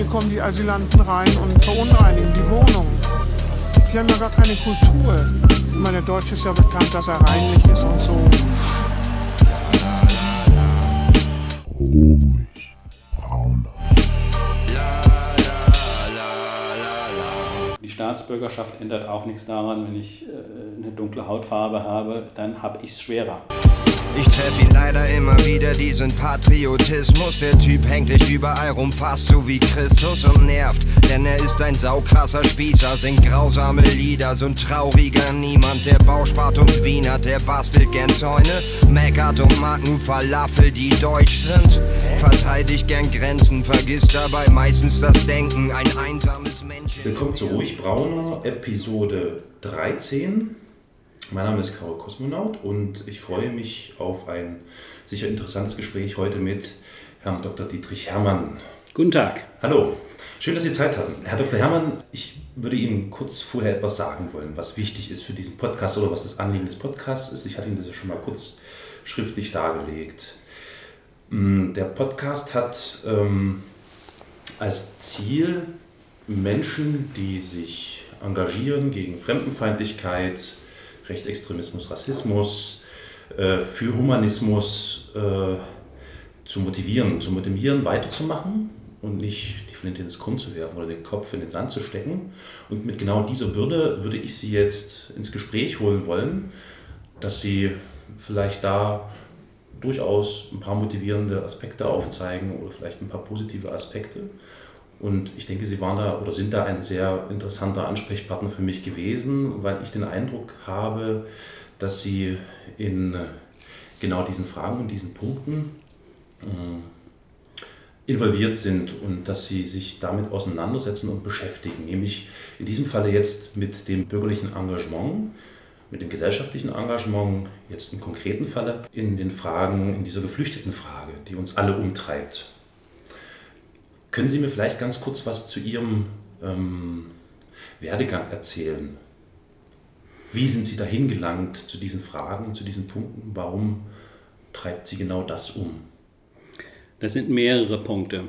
hier kommen die Asylanten rein und verunreinigen die Wohnung. Die haben ja gar keine Kultur. Ich meine, der Deutsche ist ja bekannt, dass er reinlich ist und so. Ruhig, Staatsbürgerschaft ändert auch nichts daran, wenn ich äh, eine dunkle Hautfarbe habe, dann habe ich es schwerer. Ich treff ihn leider immer wieder, diesen Patriotismus. Der Typ hängt dich überall rum, fast so wie Christus und nervt. Denn er ist ein saukrasser Spießer, singt grausame Lieder, so ein trauriger Niemand. Der Bauspart und Wiener, der bastelt gern Zäune, meckert und mag nur Falafel, die deutsch sind. Verteidigt gern Grenzen, vergisst dabei meistens das Denken, ein einsames Männchen. Willkommen zu Ruhig Brauner, Episode 13. Mein Name ist Karol Kosmonaut und ich freue mich auf ein sicher interessantes Gespräch heute mit Herrn Dr. Dietrich Herrmann. Guten Tag. Hallo, schön, dass Sie Zeit hatten. Herr Dr. Herrmann, ich würde Ihnen kurz vorher etwas sagen wollen, was wichtig ist für diesen Podcast oder was das Anliegen des Podcasts ist. Ich hatte Ihnen das ja schon mal kurz schriftlich dargelegt. Mm, Der Podcast hat ähm, als Ziel, Menschen, die sich engagieren gegen Fremdenfeindlichkeit, Rechtsextremismus, Rassismus, äh, für Humanismus äh, zu motivieren, zu motivieren, weiterzumachen und nicht Flinte ins Korn zu werfen oder den Kopf in den Sand zu stecken. Und mit genau dieser Bürde würde ich Sie jetzt ins Gespräch holen wollen, dass Sie vielleicht da durchaus ein paar motivierende Aspekte aufzeigen oder vielleicht ein paar positive Aspekte. Und ich denke, Sie waren da oder sind da ein sehr interessanter Ansprechpartner für mich gewesen, weil ich den Eindruck habe, dass Sie in genau diesen Fragen und diesen Punkten äh, involviert sind und dass Sie sich damit auseinandersetzen und beschäftigen. Nämlich in diesem Falle jetzt mit dem bürgerlichen Engagement, mit dem gesellschaftlichen Engagement, jetzt im konkreten Falle in den Fragen, in dieser geflüchteten Frage, die uns alle umtreibt. Können Sie mir vielleicht ganz kurz was zu Ihrem ähm, Werdegang erzählen? Wie sind Sie dahin gelangt zu diesen Fragen, zu diesen Punkten? Warum treibt Sie genau das um? Das sind mehrere Punkte.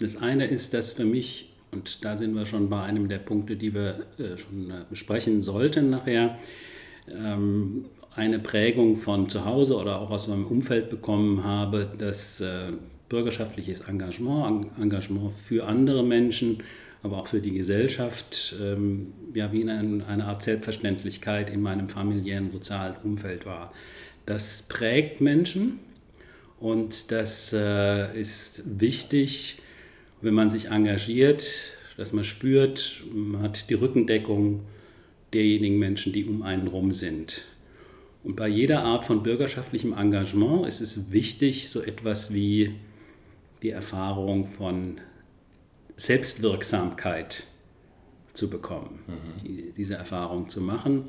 Das eine ist, dass für mich, und da sind wir schon bei einem der Punkte, die wir äh, schon äh, besprechen sollten nachher, ähm, eine Prägung von zu Hause oder auch aus meinem Umfeld bekommen habe, dass äh, bürgerschaftliches Engagement, Engagement für andere Menschen, aber auch für die Gesellschaft, ähm, ja, wie in eine Art Selbstverständlichkeit in meinem familiären, sozialen Umfeld war. Das prägt Menschen und das äh, ist wichtig, wenn man sich engagiert, dass man spürt, man hat die Rückendeckung derjenigen Menschen, die um einen rum sind. Und bei jeder Art von bürgerschaftlichem Engagement ist es wichtig, so etwas wie die Erfahrung von Selbstwirksamkeit zu bekommen, mhm. die, diese Erfahrung zu machen.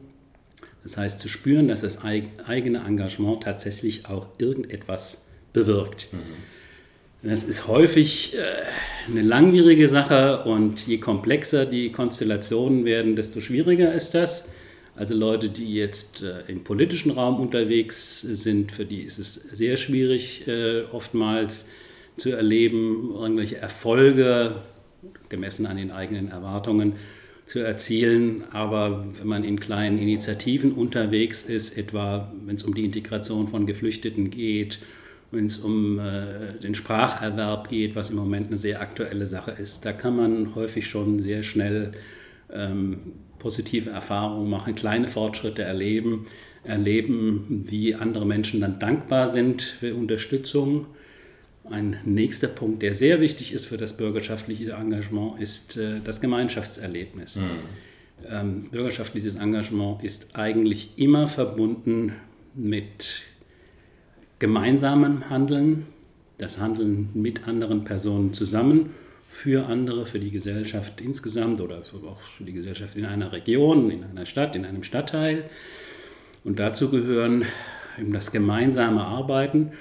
Das heißt, zu spüren, dass das eigene Engagement tatsächlich auch irgendetwas bewirkt. Mhm. Das ist häufig äh, eine langwierige Sache und je komplexer die Konstellationen werden, desto schwieriger ist das. Also Leute, die jetzt äh, im politischen Raum unterwegs sind, für die ist es sehr schwierig, äh, oftmals zu erleben, irgendwelche Erfolge, gemessen an den eigenen Erwartungen, zu erzielen. Aber wenn man in kleinen Initiativen unterwegs ist, etwa wenn es um die Integration von Geflüchteten geht, wenn es um äh, den Spracherwerb geht, was im Moment eine sehr aktuelle Sache ist, da kann man häufig schon sehr schnell ähm, positive Erfahrungen machen, kleine Fortschritte erleben, erleben, wie andere Menschen dann dankbar sind für Unterstützung ein nächster Punkt, der sehr wichtig ist für das bürgerschaftliche Engagement, ist äh, das Gemeinschaftserlebnis. Mhm. Ähm, bürgerschaftliches Engagement ist eigentlich immer verbunden mit gemeinsamem Handeln, das Handeln mit anderen Personen zusammen, für andere, für die Gesellschaft insgesamt oder für, auch für die Gesellschaft in einer Region, in einer Stadt, in einem Stadtteil. Und dazu gehören eben das gemeinsame Arbeiten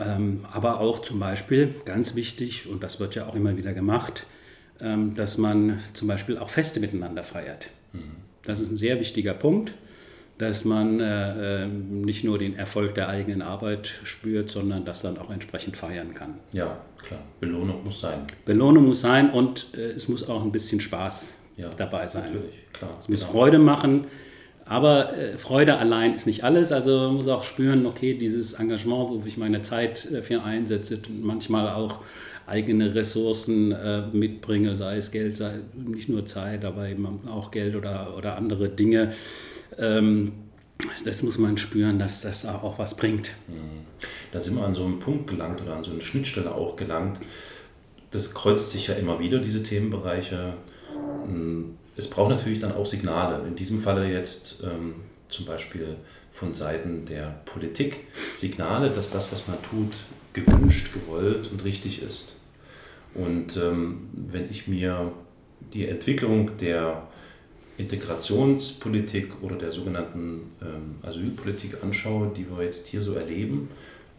ähm, aber auch zum Beispiel, ganz wichtig, und das wird ja auch immer wieder gemacht, ähm, dass man zum Beispiel auch Feste miteinander feiert. Mhm. Das ist ein sehr wichtiger Punkt. Dass man äh, ähm, nicht nur den Erfolg der eigenen Arbeit spürt, sondern das dann auch entsprechend feiern kann. Ja, klar. Belohnung muss sein. Belohnung muss sein und äh, es muss auch ein bisschen Spaß ja, dabei sein. Natürlich, klar. Es muss genau. Freude machen. Aber äh, Freude allein ist nicht alles. Also man muss auch spüren, okay, dieses Engagement, wo ich meine Zeit äh, für einsetze, manchmal auch eigene Ressourcen äh, mitbringe, sei es Geld, sei nicht nur Zeit, aber eben auch Geld oder, oder andere Dinge ähm, das muss man spüren, dass das auch was bringt. Mhm. Da sind wir an so einen Punkt gelangt oder an so eine Schnittstelle auch gelangt. Das kreuzt sich ja immer wieder, diese Themenbereiche. Mm, es braucht natürlich dann auch Signale. In diesem Falle jetzt ähm, zum Beispiel von Seiten der Politik Signale, dass das, was man tut, gewünscht, gewollt und richtig ist. Und ähm, wenn ich mir die Entwicklung der Integrationspolitik oder der sogenannten ähm, Asylpolitik anschaue, die wir jetzt hier so erleben,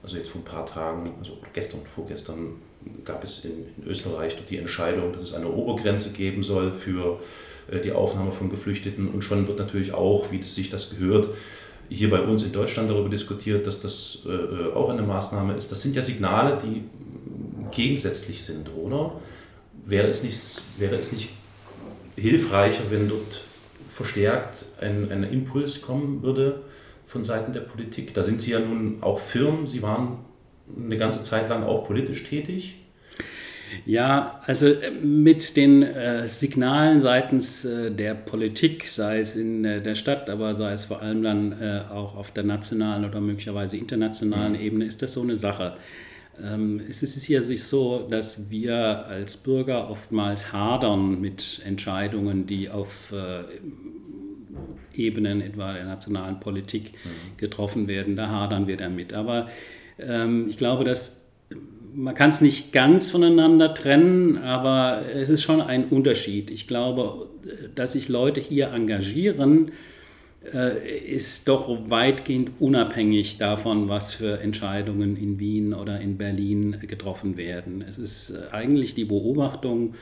also jetzt vor ein paar Tagen, also gestern und vorgestern gab es in, in Österreich die Entscheidung, dass es eine Obergrenze geben soll für äh, die Aufnahme von Geflüchteten und schon wird natürlich auch, wie das sich das gehört, hier bei uns in Deutschland darüber diskutiert, dass das äh, äh auch eine Maßnahme ist. Das sind ja Signale, die gegensätzlich sind, oder? Wäre es nicht, wäre es nicht hilfreicher, wenn dort verstärkt ein, ein Impuls kommen würde von Seiten der Politik. Da sind Sie ja nun auch Firmen, Sie waren eine ganze Zeit lang auch politisch tätig. Ja, also äh, mit den äh, Signalen seitens äh, der Politik, sei es in äh, der Stadt, aber sei es vor allem dann äh, auch auf der nationalen oder möglicherweise internationalen mhm. Ebene, ist das so eine Sache. Ähm, es ist hier sich so, dass wir als Bürger oftmals hadern mit Entscheidungen, die auf äh, Ebenen etwa der nationalen Politik mhm. getroffen werden. Da hadern wir damit. Aber ähm, ich glaube, dass man kann es nicht ganz voneinander trennen, aber es ist schon ein Unterschied. Ich glaube, dass sich Leute hier engagieren, äh, ist doch weitgehend unabhängig davon, was für Entscheidungen in Wien oder in Berlin getroffen werden. Es ist äh, eigentlich die Beobachtung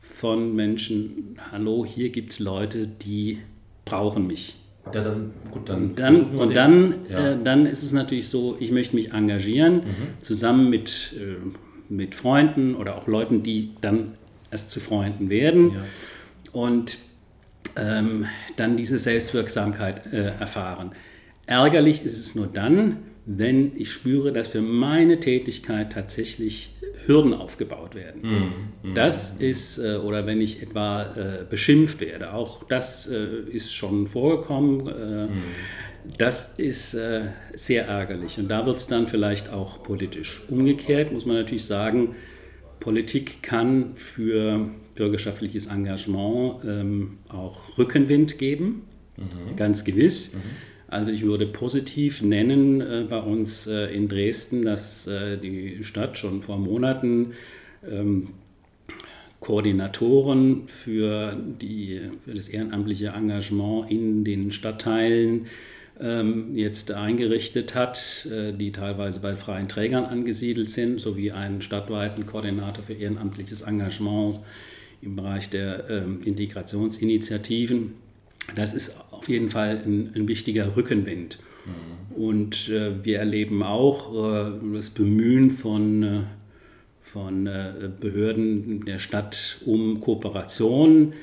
von Menschen, hallo, hier gibt es Leute, die brauchen mich. Ja, dann, gut, dann dann, und dann, ja. äh, dann ist es natürlich so, ich möchte mich engagieren, mhm. zusammen mit, äh, mit Freunden oder auch Leuten, die dann erst zu Freunden werden. Ja. Und ähm, dann diese Selbstwirksamkeit äh, erfahren. Ärgerlich ist es nur dann, wenn ich spüre, dass für meine Tätigkeit tatsächlich Hürden aufgebaut werden. Mhm. Das ist, äh, oder wenn ich etwa äh, beschimpft werde, auch das äh, ist schon vorgekommen. Äh, mhm. Das ist äh, sehr ärgerlich und da wird es dann vielleicht auch politisch. Umgekehrt muss man natürlich sagen, Politik kann für bürgerschaftliches Engagement ähm, auch Rückenwind geben, mhm. ganz gewiss. Mhm. Also ich würde positiv nennen äh, bei uns äh, in Dresden, dass äh, die Stadt schon vor Monaten ähm, Koordinatoren für, die, für das ehrenamtliche Engagement in den Stadtteilen jetzt eingerichtet hat, äh, die teilweise bei freien Trägern angesiedelt sind, sowie einen stadtweiten Koordinator für ehrenamtliches Engagement im Bereich der ähm, Integrationsinitiativen. Das ist auf jeden Fall ein, ein wichtiger Rückenwind. Mhm. Und äh, wir erleben auch äh, das Bemühen von, von Behörden der Stadt um Kooperation.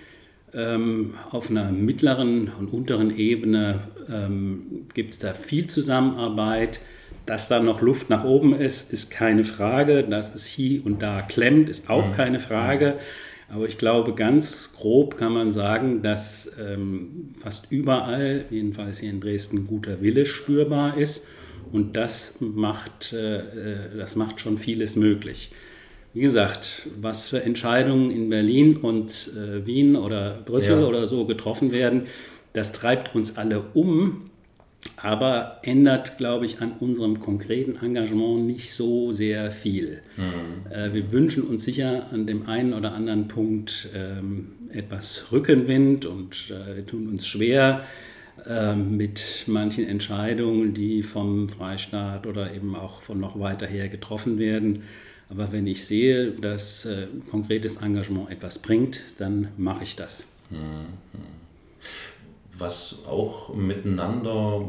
Ähm, auf einer mittleren und unteren Ebene ähm, gibt es da viel Zusammenarbeit. Dass da noch Luft nach oben ist, ist keine Frage. Dass es hier und da klemmt, ist auch mhm. keine Frage. Aber ich glaube, ganz grob kann man sagen, dass ähm, fast überall, jedenfalls hier in Dresden, guter Wille spürbar ist. Und das macht, äh, äh, das macht schon vieles möglich. Wie gesagt, was für Entscheidungen in Berlin und äh, Wien oder Brüssel ja. oder so getroffen werden, das treibt uns alle um aber ändert, glaube ich, an unserem konkreten Engagement nicht so sehr viel. Mhm. Äh, wir wünschen uns sicher an dem einen oder anderen Punkt ähm, etwas Rückenwind und äh, wir tun uns schwer äh, mit manchen Entscheidungen, die vom Freistaat oder eben auch von noch weiter her getroffen werden. Aber wenn ich sehe, dass äh, konkretes Engagement etwas bringt, dann mache ich das. Mhm. was auch miteinander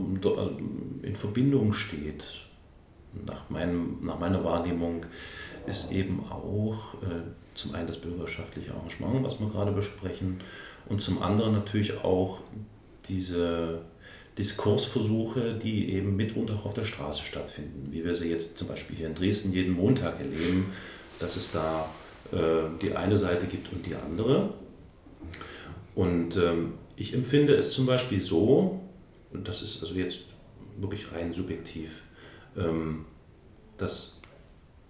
in Verbindung steht. Nach, meinem, nach meiner Wahrnehmung ist eben auch äh, zum einen das bürgerschaftliche Engagement, was wir gerade besprechen, und zum anderen natürlich auch diese Diskursversuche, die eben mitunter auch auf der Straße stattfinden, wie wir sie jetzt zum Beispiel hier in Dresden jeden Montag erleben, dass es da äh, die eine Seite gibt und die andere. Und ähm, ich empfinde es zum Beispiel so, und das ist also jetzt wirklich rein subjektiv, ähm, dass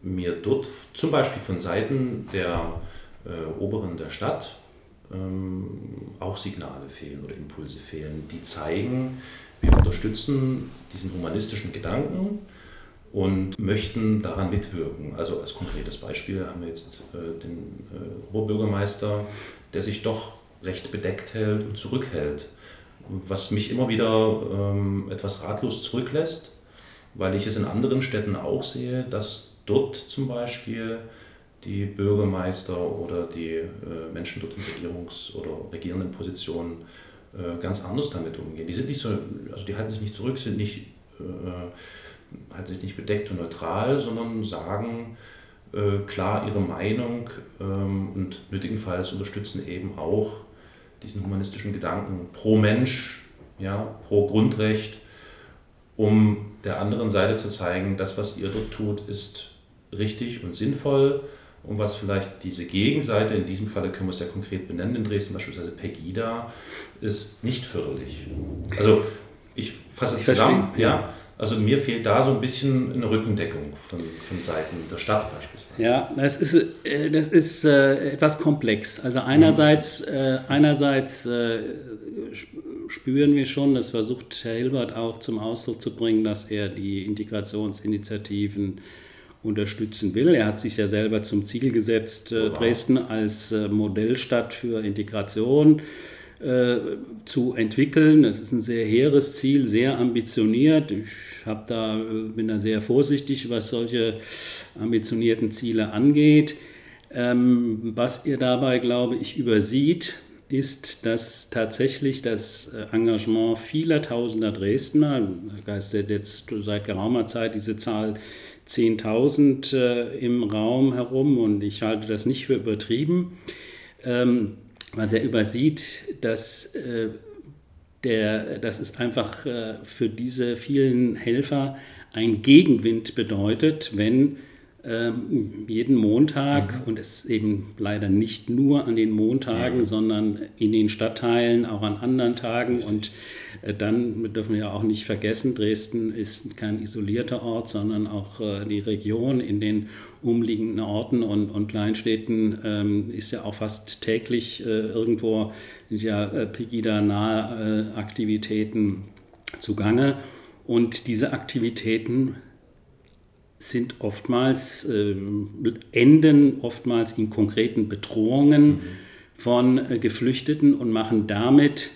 mir dort zum Beispiel von Seiten der äh, Oberen der Stadt ähm, auch Signale fehlen oder Impulse fehlen, die zeigen, wir unterstützen diesen humanistischen Gedanken und möchten daran mitwirken. Also als konkretes Beispiel haben wir jetzt äh, den äh, Oberbürgermeister, der sich doch recht bedeckt hält und zurückhält, was mich immer wieder ähm, etwas ratlos zurücklässt, weil ich es in anderen Städten auch sehe, dass dort zum Beispiel die Bürgermeister oder die äh, Menschen dort in Regierungs- oder regierenden Positionen äh, ganz anders damit umgehen. Die sind nicht so, also die halten sich nicht zurück, sind nicht, äh, halten sich nicht bedeckt und neutral, sondern sagen äh, klar ihre Meinung ähm, und nötigenfalls unterstützen eben auch diesen humanistischen Gedanken pro Mensch, ja, pro Grundrecht, um der anderen Seite zu zeigen, das, was ihr dort tut, ist richtig und sinnvoll und was vielleicht diese Gegenseite, in diesem Falle können wir es ja konkret benennen, in Dresden beispielsweise Pegida, ist nicht förderlich. Also ich fasse ich zusammen, verstehe. ja. Also mir fehlt da so ein bisschen eine Rückendeckung von, von Seiten der Stadt beispielsweise. Ja, das ist, äh, das ist äh, etwas komplex. Also einerseits, äh, einerseits äh, spüren wir schon, das versucht Herr Hilbert auch zum Ausdruck zu bringen, dass er die Integrationsinitiativen unterstützen will. Er hat sich ja selber zum Ziel gesetzt, äh, Dresden als äh, Modellstadt für Integration äh, zu entwickeln. Das ist ein sehr hehres Ziel, sehr ambitioniert. Ich da, bin da sehr vorsichtig, was solche ambitionierten Ziele angeht. Ähm, was ihr dabei, glaube ich, übersieht, ist, dass tatsächlich das Engagement vieler Tausender Dresdner, da geistert jetzt seit geraumer Zeit diese Zahl 10.000 äh, im Raum herum und ich halte das nicht für übertrieben. Ähm, was er übersieht, dass, äh, der, dass es einfach äh, für diese vielen Helfer ein Gegenwind bedeutet, wenn ähm, jeden Montag mhm. und es eben leider nicht nur an den Montagen, mhm. sondern in den Stadtteilen, auch an anderen Tagen und dann dürfen wir ja auch nicht vergessen, Dresden ist kein isolierter Ort, sondern auch äh, die Region in den umliegenden Orten und, und Kleinstädten ähm, ist ja auch fast täglich äh, irgendwo ja äh, Pegida-nahe äh, Aktivitäten zugange. Und diese Aktivitäten sind oftmals, äh, enden oftmals in konkreten Bedrohungen mhm. von äh, Geflüchteten und machen damit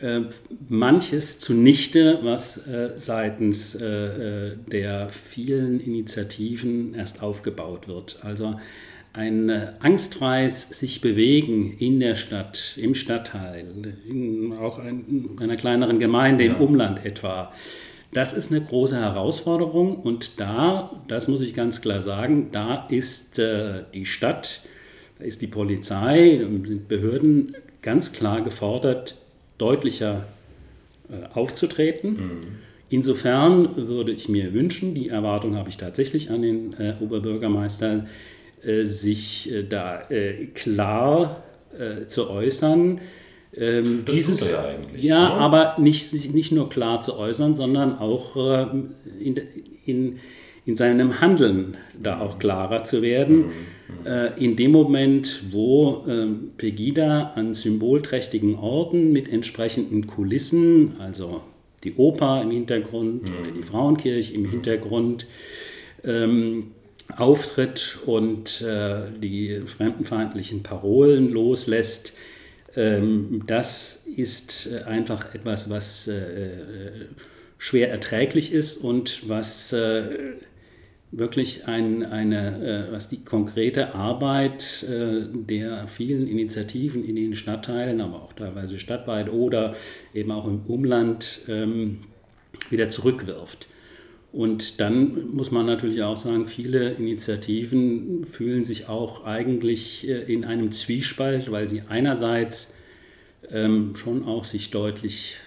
äh, manches zunichte, was äh, seitens äh, der vielen Initiativen erst aufgebaut wird. Also ein angstfreies sich bewegen in der Stadt, im Stadtteil, in auch in einer kleineren Gemeinde ja. im Umland etwa. Das ist eine große Herausforderung und da, das muss ich ganz klar sagen, da ist äh, die Stadt, da ist die Polizei, sind Behörden ganz klar gefordert, deutlicher äh, aufzutreten. Mhm. Insofern würde ich mir wünschen, die Erwartung habe ich tatsächlich an den äh, Oberbürgermeister, äh, sich äh, da äh, klar äh, zu äußern. Ähm, das dieses, tut er ja eigentlich. Ja, ne? aber nicht, nicht nur klar zu äußern, sondern auch in, in, in seinem Handeln da auch klarer zu werden. Mhm äh, in dem Moment, wo ähm, Pegida an symbolträchtigen Orten mit entsprechenden Kulissen, also die Oper im Hintergrund mhm. oder die Frauenkirche im mhm. Hintergrund, ähm, auftritt und äh, die fremdenfeindlichen Parolen loslässt, ähm, das ist äh, einfach etwas, was äh, äh, schwer erträglich ist und was wirklich ein, eine, äh, was die konkrete Arbeit äh, der vielen Initiativen in den Stadtteilen, aber auch teilweise stadtweit oder eben auch im Umland ähm, wieder zurückwirft. Und dann muss man natürlich auch sagen, viele Initiativen fühlen sich auch eigentlich äh, in einem Zwiespalt, weil sie einerseits ähm, schon auch sich deutlich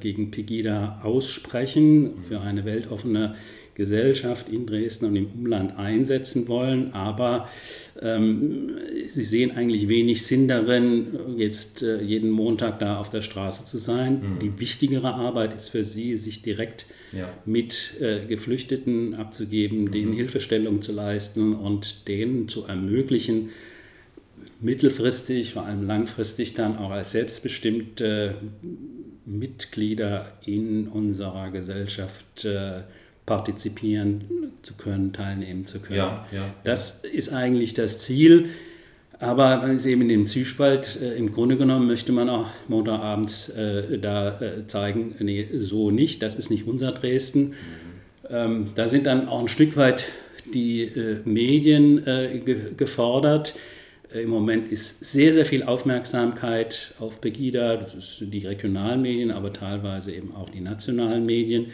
gegen Pegida aussprechen, für eine weltoffene Gesellschaft in Dresden und im Umland einsetzen wollen, aber ähm, sie sehen eigentlich wenig Sinn darin, jetzt äh, jeden Montag da auf der Straße zu sein. Mhm. Die wichtigere Arbeit ist für sie, sich direkt ja. mit äh, Geflüchteten abzugeben, mhm. denen Hilfestellung zu leisten und denen zu ermöglichen, mittelfristig, vor allem langfristig dann auch als selbstbestimmte Mitglieder in unserer Gesellschaft äh, partizipieren zu können, teilnehmen zu können. Ja, ja, das ist eigentlich das Ziel. Aber man ist eben in dem Zwiespalt, äh, im Grunde genommen möchte man auch Montagabends äh, da äh, zeigen, nee, so nicht, das ist nicht unser Dresden. Mhm. Ähm, da sind dann auch ein Stück weit die äh, Medien äh, ge gefordert. Äh, Im Moment ist sehr, sehr viel Aufmerksamkeit auf Pegida, das ist die regionalen Medien, aber teilweise eben auch die nationalen Medien.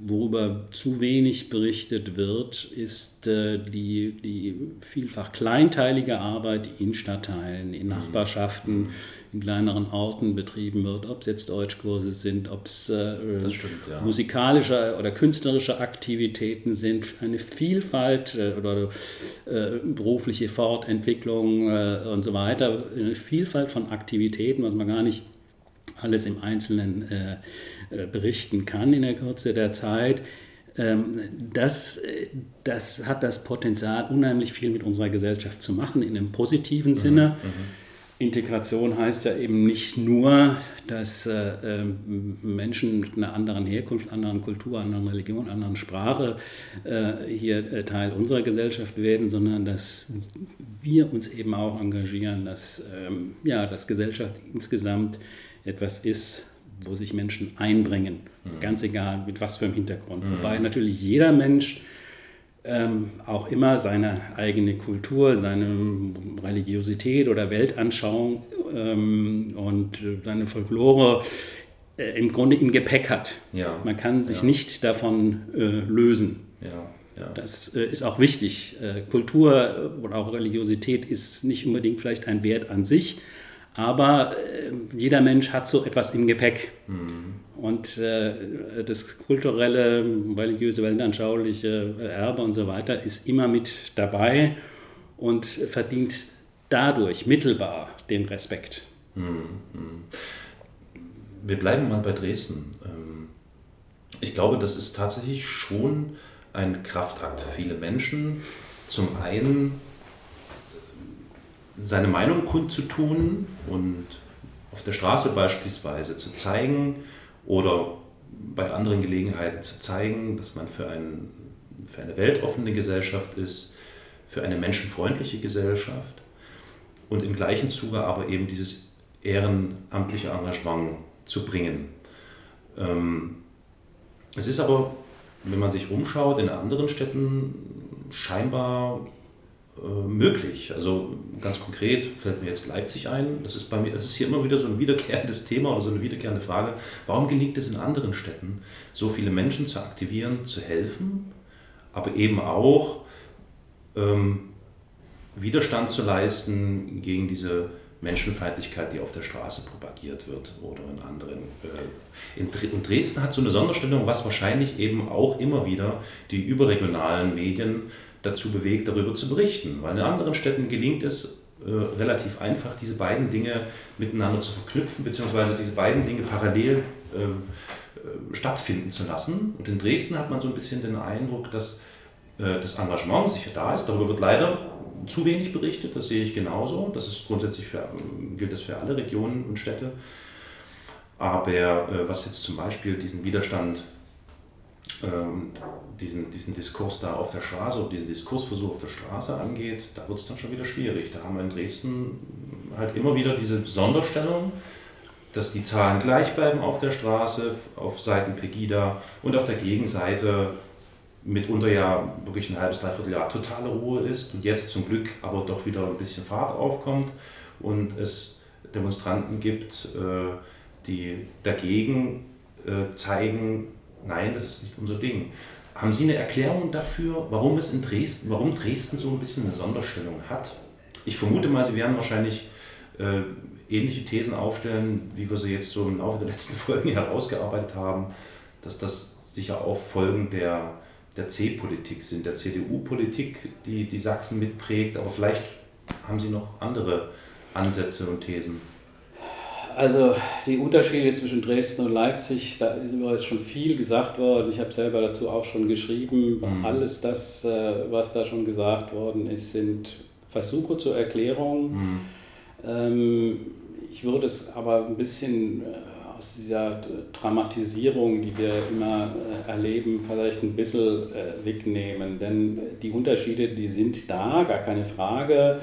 Worüber zu wenig berichtet wird, ist äh, die, die vielfach kleinteilige Arbeit in Stadtteilen, in mhm. Nachbarschaften, mhm. in kleineren Orten betrieben wird, ob es jetzt Deutschkurse sind, ob es äh, ja. musikalische oder künstlerische Aktivitäten sind, eine Vielfalt äh, oder äh, berufliche Fortentwicklung äh, und so weiter, eine Vielfalt von Aktivitäten, was man gar nicht alles im Einzelnen äh, äh, berichten kann in der Kürze der Zeit. Ähm, das, das hat das Potenzial, unheimlich viel mit unserer Gesellschaft zu machen, in einem positiven mhm, Sinne. Mhm. Integration heißt ja eben nicht nur, dass äh, ähm, Menschen mit einer anderen Herkunft, anderen Kultur, anderen Religion, anderen Sprache äh, hier äh, Teil unserer Gesellschaft werden, sondern dass wir uns eben auch engagieren, dass, ähm, ja, dass Gesellschaft insgesamt etwas ist, wo sich Menschen einbringen, mhm. ganz egal mit was für einem Hintergrund. Mhm. Wobei natürlich jeder Mensch ähm, auch immer seine eigene Kultur, seine Religiosität oder Weltanschauung ähm, und äh, seine Folklore äh, im Grunde im Gepäck hat. Ja. Man kann sich ja. nicht davon äh, lösen. Ja. Ja. Das äh, ist auch wichtig. Äh, Kultur oder auch Religiosität ist nicht unbedingt vielleicht ein Wert an sich, aber äh, jeder Mensch hat so etwas im Gepäck. Mhm. Und äh, das kulturelle, religiöse, weltanschauliche Erbe und so weiter ist immer mit dabei und verdient dadurch mittelbar den Respekt. Mhm. Wir bleiben mal bei Dresden. Ähm, ich glaube, das ist tatsächlich schon ein Kraftakt für viele Menschen. Zum einen seine Meinung kundzutun und auf der Straße beispielsweise zu zeigen oder bei anderen Gelegenheiten zu zeigen, dass man für, ein, für eine weltoffene Gesellschaft ist, für eine menschenfreundliche Gesellschaft und im gleichen Zuge aber eben dieses ehrenamtliche Engagement zu bringen. Ähm, es ist aber, wenn man sich umschaut, in anderen Städten scheinbar möglich. Also ganz konkret fällt mir jetzt Leipzig ein. Das ist bei mir, das ist hier immer wieder so ein wiederkehrendes Thema oder so eine wiederkehrende Frage. Warum gelingt es in anderen Städten, so viele Menschen zu aktivieren, zu helfen, aber eben auch ähm, Widerstand zu leisten gegen diese Menschenfeindlichkeit, die auf der Straße propagiert wird oder in anderen. Äh, in Dresden hat so eine Sonderstellung, was wahrscheinlich eben auch immer wieder die überregionalen Medien dazu bewegt, darüber zu berichten. Weil in anderen Städten gelingt es äh, relativ einfach, diese beiden Dinge miteinander zu verknüpfen, beziehungsweise diese beiden Dinge parallel äh, äh, stattfinden zu lassen. Und in Dresden hat man so ein bisschen den Eindruck, dass äh, das Engagement sicher da ist. Darüber wird leider zu wenig berichtet, das sehe ich genauso. Das ist grundsätzlich für, gilt das für alle Regionen und Städte. Aber äh, was jetzt zum Beispiel diesen Widerstand ähm, diesen, diesen Diskurs da auf der Straße, diesen Diskursversuch auf der Straße angeht, da wird es dann schon wieder schwierig. Da haben wir in Dresden halt immer wieder diese Sonderstellung, dass die Zahlen gleich bleiben auf der Straße, auf Seiten Pegida und auf der Gegenseite mitunter ja wirklich ein halbes, dreiviertel Jahr totale Ruhe ist und jetzt zum Glück aber doch wieder ein bisschen Fahrt aufkommt und es Demonstranten gibt, äh, die dagegen äh, zeigen, nein, das ist nicht unser Ding. Haben Sie eine Erklärung dafür, warum es in Dresden, warum Dresden so ein bisschen eine Sonderstellung hat? Ich vermute mal, Sie werden wahrscheinlich äh, ähnliche Thesen aufstellen, wie wir sie jetzt so im Laufe der letzten Folgen herausgearbeitet haben, dass das sicher auch Folgen der, der C-Politik sind, der CDU-Politik, die die Sachsen mitprägt, aber vielleicht haben Sie noch andere Ansätze und Thesen. Also die Unterschiede zwischen Dresden und Leipzig, da ist übrigens schon viel gesagt worden. Ich habe selber dazu auch schon geschrieben. Mhm. Alles das, äh, was da schon gesagt worden ist, sind Versuche zur Erklärung. Mhm. Ähm, ich würde es aber ein bisschen äh, aus dieser Dramatisierung, die wir immer äh, erleben, vielleicht ein bisschen wegnehmen. Denn die Unterschiede, die sind da, gar keine Frage.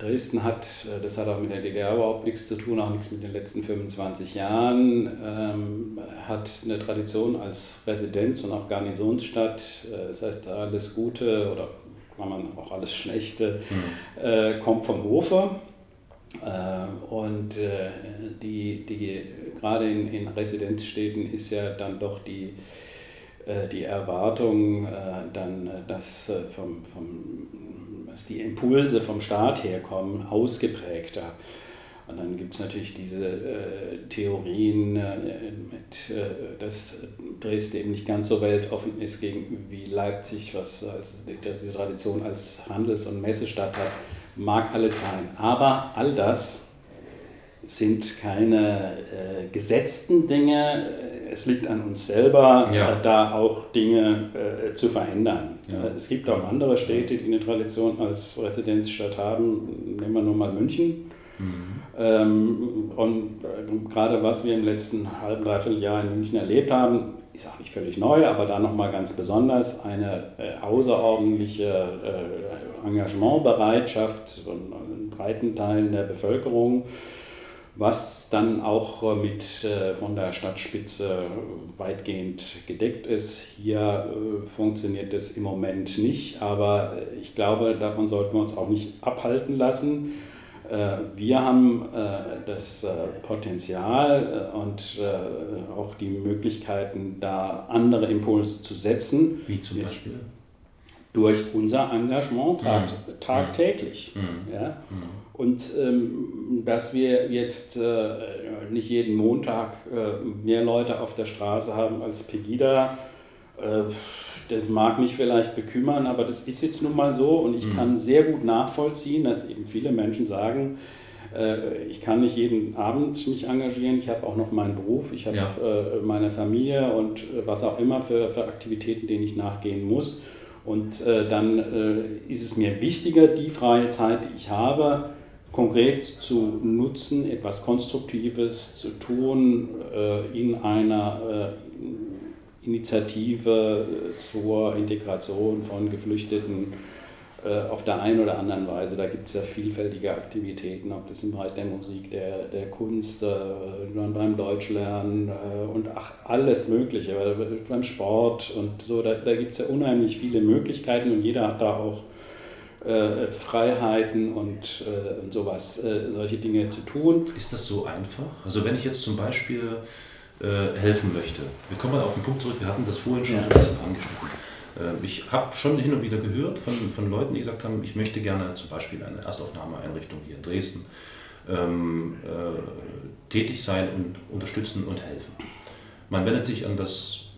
Dresden hat, äh, das hat auch mit der DDR überhaupt nichts zu tun, auch nichts mit den letzten 25 Jahren, ähm, hat eine Tradition als Residenz- und auch Garnisonsstadt. Äh, das heißt, alles Gute oder kann man auch alles Schlechte mhm. äh, kommt vom Hofe. Äh, und äh, die, die, gerade in, in Residenzstädten ist ja dann doch die, äh, die Erwartung, dann, dass vom, vom dass die Impulse vom Staat herkommen, ausgeprägter. Und dann gibt es natürlich diese äh, Theorien, äh, mit, äh, dass Dresden eben nicht ganz so weltoffen ist gegen wie Leipzig, was als, diese Tradition als Handels- und Messestadt hat. Mag alles sein. Aber all das sind keine äh, gesetzten Dinge. Es liegt an uns selber, ja. äh, da auch Dinge äh, zu verändern. Ja. Äh, es gibt auch andere Städte, die eine Tradition als Residenzstadt haben. Nehmen wir nur mal München. Mhm. Ähm, und äh, gerade was wir im letzten halben, dreiviertel Jahr in München erlebt haben, ist auch nicht völlig neu, aber da nochmal ganz besonders eine äh, außerordentliche Engagementbereitschaft von breiten Teilen der Bevölkerung was dann auch äh, mit äh, von der Stadtspitze weitgehend gedeckt ist. Hier äh, funktioniert das im Moment nicht, aber ich glaube, davon sollten wir uns auch nicht abhalten lassen. Wir haben das Potenzial und auch die Möglichkeiten, da andere Impulse zu setzen. Wie zum Beispiel? Durch unser Engagement tag, mhm. tagtäglich. Mhm. Ja? Mhm. Und ähm, dass wir jetzt äh, nicht jeden Montag äh, mehr Leute auf der Straße haben als Pegida, äh, das mag mich vielleicht bekümmern, aber das ist jetzt nun mal so und ich mhm. kann sehr gut nachvollziehen, dass eben viele Menschen sagen, äh, ich kann nicht jeden Abend mich engagieren, ich habe auch noch meinen Beruf, ich habe ja. Äh, meine Familie und äh, was auch immer für, für Aktivitäten, denen ich nachgehen muss. Und dann ist es mir wichtiger, die freie Zeit, die ich habe, konkret zu nutzen, etwas Konstruktives zu tun äh, in einer äh, Initiative zur Integration von Geflüchteten äh, auf der einen oder anderen Weise. Da gibt es ja vielfältige Aktivitäten, ob das im Bereich der Musik, der, der Kunst, dann beim Deutschlernen und ach, alles Mögliche, beim Sport und so. Da, da gibt es ja unheimlich viele Möglichkeiten und jeder hat da auch äh, Freiheiten und, äh, und sowas, äh, solche Dinge zu tun. Ist das so einfach? Also wenn ich jetzt zum Beispiel äh, helfen möchte, wir kommen mal auf den Punkt zurück, wir hatten das vorhin schon ja. so ein bisschen angeschnitten. Äh, ich habe schon hin und wieder gehört von, von Leuten, die gesagt haben, ich möchte gerne zum Beispiel eine Erstaufnahmeeinrichtung hier in Dresden ähm, äh, tätig sein und unterstützen und helfen. Man wendet sich an das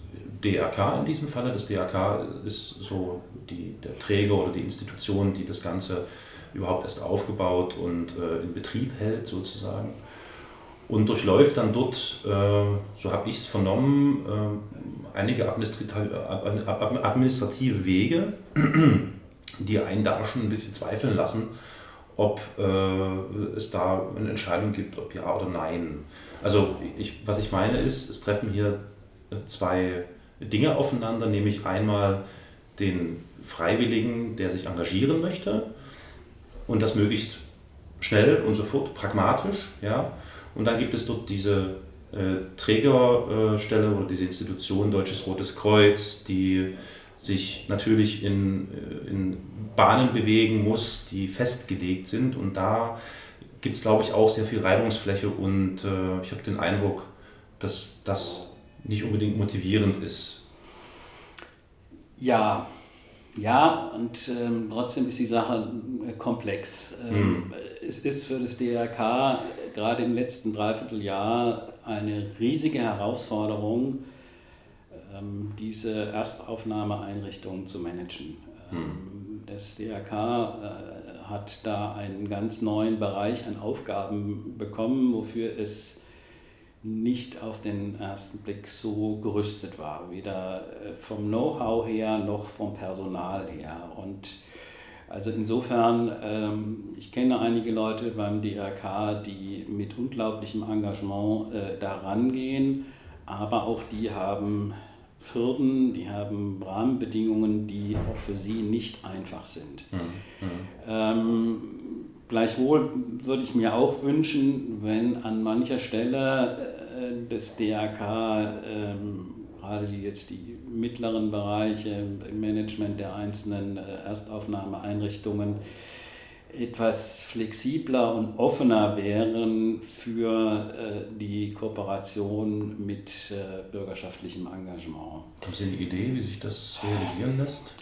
DRK in diesem Falle. Das DRK ist so die, der Träger oder die Institution, die das Ganze überhaupt erst aufgebaut und äh, in Betrieb hält sozusagen. Und durchläuft dann dort, äh, so habe ich es vernommen, äh, einige administrative, Wege, die einen da schon ein bisschen zweifeln lassen, ob äh, es da eine Entscheidung gibt, ob ja oder nein. Also ich, was ich meine ist, es treffen hier zwei Dinge aufeinander, nämlich einmal den Freiwilligen, der sich engagieren möchte und das möglichst schnell und sofort, pragmatisch. Ja? Und dann gibt es dort diese äh, Trägerstelle oder diese Institution Deutsches Rotes Kreuz, die sich natürlich in, äh, in Bahnen bewegen muss, die festgelegt sind. Und da gibt es, glaube ich, auch sehr viel Reibungsfläche. Und äh, ich habe den Eindruck, dass das nicht unbedingt motivierend ist. Ja, ja, und ähm, trotzdem ist die Sache äh, komplex. Ähm, mhm. Es ist für das DRK gerade im letzten Dreivierteljahr eine riesige Herausforderung, ähm, diese Erstaufnahmeeinrichtungen zu managen. Mhm. Das DRK äh, hat da einen ganz neuen Bereich an Aufgaben bekommen, wofür es nicht auf den ersten Blick so gerüstet war, weder äh, vom Know-how her noch vom Personal her. Und also insofern, ähm, ich kenne einige Leute beim DRK, die mit unglaublichem Engagement äh, daran gehen, aber auch die haben Hürden, die haben Rahmenbedingungen, die auch für sie nicht einfach sind. Mhm. Mhm. Ähm, Gleichwohl würde ich mir auch wünschen, wenn an mancher Stelle äh, des DRK, ähm, gerade die, jetzt die mittleren Bereiche im Management der einzelnen äh, Erstaufnahmeeinrichtungen, etwas flexibler und offener wären für äh, die Kooperation mit äh, bürgerschaftlichem Engagement. Haben Sie eine Idee, wie sich das realisieren lässt?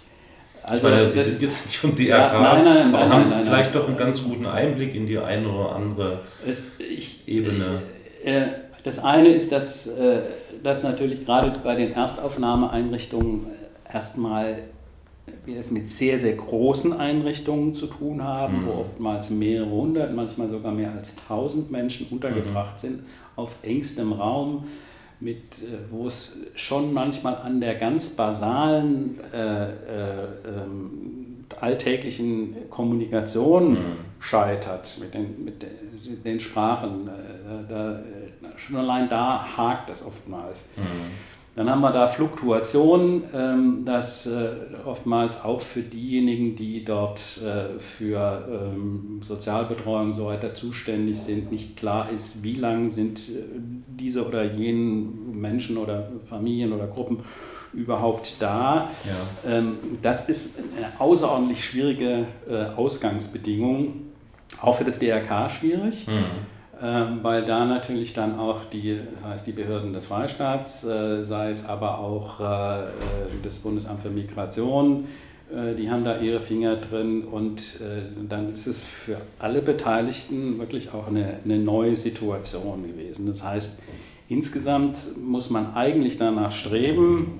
Also ich meine, Sie sind jetzt nicht vom DRK, ja, nein, nein, aber nein, haben vielleicht doch einen ganz guten Einblick in die eine oder andere es, ich, Ebene. Äh, das eine ist, dass, äh, dass natürlich gerade bei den Erstaufnahmeeinrichtungen erstmal wir es mit sehr, sehr großen Einrichtungen zu tun haben, mhm. wo oftmals mehrere hundert, manchmal sogar mehr als tausend Menschen untergebracht mhm. sind, auf engstem Raum mit, äh, wo es schon manchmal an der ganz basalen äh, äh, ähm, alltäglichen Kommunikation mhm. scheitert, mit den, mit den Sprachen. Äh, da, äh, schon allein da hakt es oftmals. Mhm. Dann haben wir da Fluktuationen, ähm, dass äh, oftmals auch für diejenigen, die dort äh, für ähm, Sozialbetreuung und so weiter zuständig sind, nicht klar ist, wie lange sind äh, diese oder jenen Menschen oder Familien oder Gruppen überhaupt da. Ja. Ähm, das ist eine außerordentlich schwierige Ausgangsbedingung, auch für das DRK schwierig. Mhm weil da natürlich dann auch die, sei es die Behörden des Freistaats, äh, sei es aber auch äh, das Bundesamt für Migration, äh, die haben da ihre Finger drin und dann ist es für alle Beteiligten wirklich auch eine, eine neue Situation gewesen. Das heißt, insgesamt muss man eigentlich danach streben,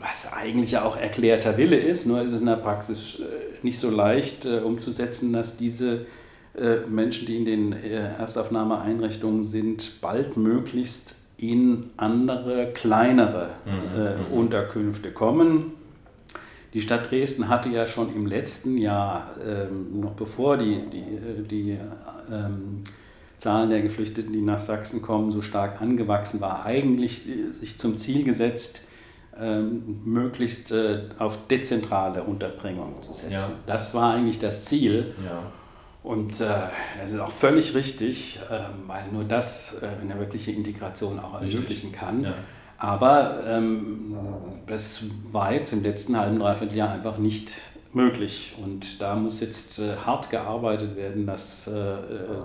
was eigentlich ja auch erklärter Wille ist, nur ist es in der Praxis nicht so leicht umzusetzen, dass diese äh, Menschen, die in den äh, Erstaufnahmeeinrichtungen sind, baldmöglichst in andere, kleinere mhm, äh, mhm. Unterkünfte kommen. Die Stadt Dresden hatte ja schon im letzten Jahr, ähm, noch bevor die, die, äh, die ähm, Zahlen der Geflüchteten, die nach Sachsen kommen, so stark angewachsen war, eigentlich sich zum Ziel gesetzt, ähm, möglichst äh, auf dezentrale Unterbringung zu setzen. Ja. Das war eigentlich das Ziel. Ja. Und äh, das ist auch völlig richtig, äh, weil nur das äh, eine wirkliche Integration auch ermöglichen kann. Ja. Aber ähm, das war jetzt im letzten halben, dreiviertel Jahr einfach nicht möglich. Und da muss jetzt äh, hart gearbeitet werden, dass, äh, äh,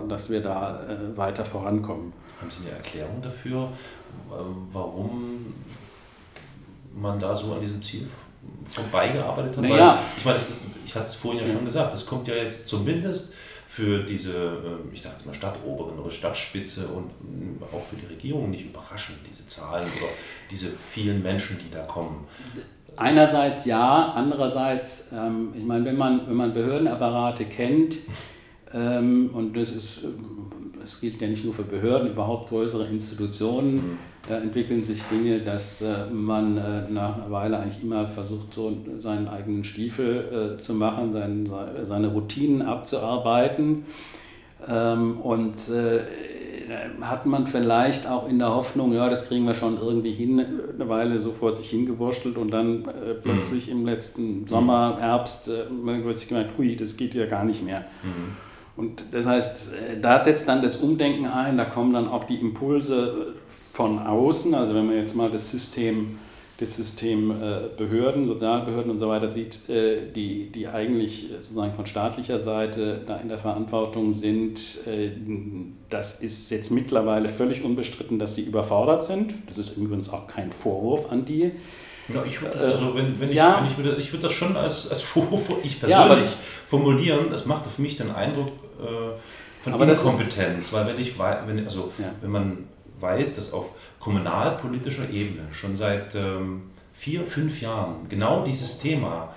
dass wir da äh, weiter vorankommen. Haben Sie eine Erklärung dafür, warum man da so an diesem Ziel vorbeigearbeitet hat? Naja. Ich meine, ist, ich hatte es vorhin ja schon gesagt, das kommt ja jetzt zumindest für diese, ähm, ich sage jetzt mal Stadtoberen oder Stadtspitze und ähm, auch für die Regierung nicht überraschend, diese Zahlen oder diese vielen Menschen, die da kommen. Einerseits ja, andererseits, ähm, ich meine, wenn man, wenn man Behördenapparate kennt, und das ist, es gilt ja nicht nur für Behörden, überhaupt größere Institutionen, mhm äh, entwickeln sich Dinge, dass äh, man äh, nach einer Weile eigentlich immer versucht, so seinen eigenen Stiefel zu machen, sein, seine Routinen abzuarbeiten. Ähm, und hat man vielleicht auch in der Hoffnung, ja, das kriegen wir schon irgendwie hin, eine Weile so vor sich hingewurschtelt und dann äh, plötzlich mhm. im letzten Sommer, Herbst, äh, plötzlich gemerkt, hui, das geht ja gar nicht mehr. Mhm. Und das heißt, da setzt dann das Umdenken ein, da kommen dann auch die Impulse von außen, also wenn man jetzt mal das System das System äh, Behörden, Sozialbehörden und so weiter sieht, äh, die, die eigentlich sozusagen von staatlicher Seite da in der Verantwortung sind, äh, das ist jetzt mittlerweile völlig unbestritten, dass die überfordert sind. Das ist übrigens auch kein Vorwurf an die. Ja, ich würde also, wenn, wenn ich, ja. wenn ich, würde, ich würde das schon als, als Vorwurf, ich persönlich ja, formulieren, das macht auf mich den Eindruck von Inkompetenz, weil wenn ich, wenn, also, wenn man weiß, dass auf kommunalpolitischer Ebene schon seit ähm, vier, fünf Jahren genau dieses Thema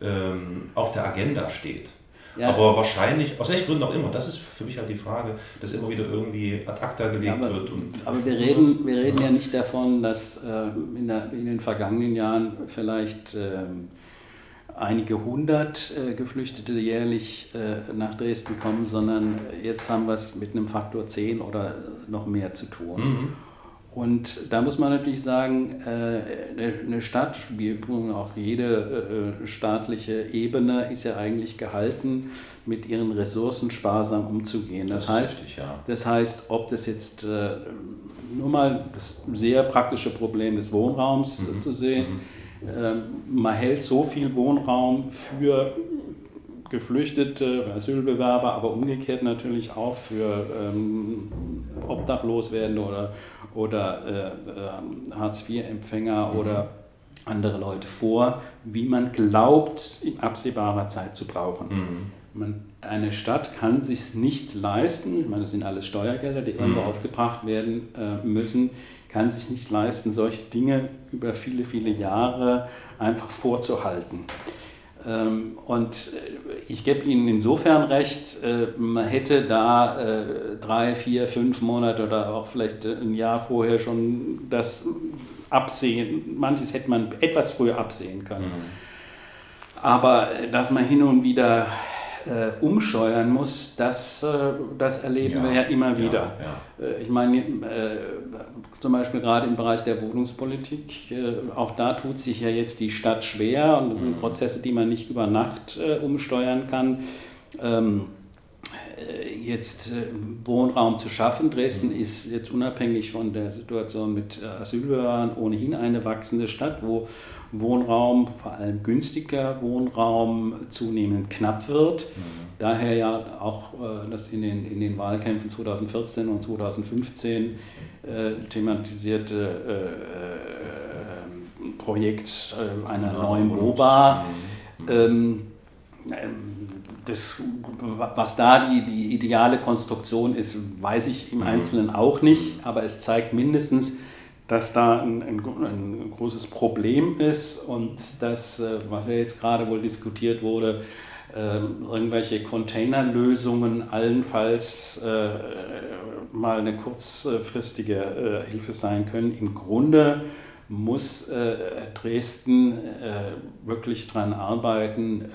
ähm, auf der Agenda steht. Ja. Aber wahrscheinlich, aus welchen Gründen auch immer, das ist für mich halt die Frage, dass immer wieder irgendwie ad acta gelegt ja, aber, wird. Und aber wir reden, wir reden ja. ja nicht davon, dass äh, in, der, in, den vergangenen Jahren vielleicht äh, einige hundert äh, Geflüchtete jährlich äh, nach Dresden kommen, sondern jetzt haben wir es mit einem Faktor 10 oder noch mehr zu tun. Mhm. Und da muss man natürlich sagen, äh, eine Stadt, wie auch jede äh, staatliche Ebene, ist ja eigentlich gehalten, mit ihren Ressourcen sparsam umzugehen. Das, das heißt, richtig, ja. das heißt, ob das jetzt äh, nur mal das sehr praktische Problem des Wohnraums mhm. zu sehen, mhm man hält so viel Wohnraum für Geflüchtete, Asylbewerber, aber umgekehrt natürlich auch für ähm, Obdachloswerdende oder, oder äh, äh, Hartz-IV-Empfänger mhm. oder andere Leute vor, wie man glaubt, in absehbarer Zeit zu brauchen. Mhm. Man, eine Stadt kann sich nicht leisten, ich meine, das sind alles Steuergelder, die irgendwo mhm. aufgebracht werden äh, müssen, kann sich nicht leisten, solche Dinge über viele, viele Jahre einfach vorzuhalten. Ähm, und äh, ich gebe Ihnen insofern recht, äh, man hätte da äh, drei, vier, fünf Monate oder auch vielleicht ein Jahr vorher schon das absehen, manches hätte man etwas früher absehen können. Mhm. Aber dass man hin und wieder äh, umsteuern muss, das, äh, das erleben ja, wir ja immer wieder. Ja, ja. Äh, ich meine, äh, zum Beispiel gerade im Bereich der Wohnungspolitik, äh, auch da tut sich ja jetzt die Stadt schwer und das sind mhm. Prozesse, die man nicht über Nacht umsteuern kann. Ähm, jetzt Wohnraum zu schaffen. Dresden mhm. ist jetzt unabhängig von der Situation mit Asylbewerbern ohnehin eine wachsende Stadt, wo Wohnraum, vor allem günstiger Wohnraum, zunehmend knapp wird. Mhm. Daher ja auch äh, das in den, in den Wahlkämpfen 2014 und 2015 äh, thematisierte äh, äh Projekt äh, einer ja, neuen WOBA. Mhm. Ähm, ähm, das, was da die, die ideale Konstruktion ist, weiß ich im mhm. Einzelnen auch nicht, aber es zeigt mindestens, dass da ein, ein, ein, großes Problem ist und dass, äh, was ja jetzt gerade wohl diskutiert wurde, ähm, irgendwelche Containerlösungen allenfalls äh, mal eine kurzfristige äh, Hilfe sein können. Im Grunde muss Dresden wirklich daran arbeiten,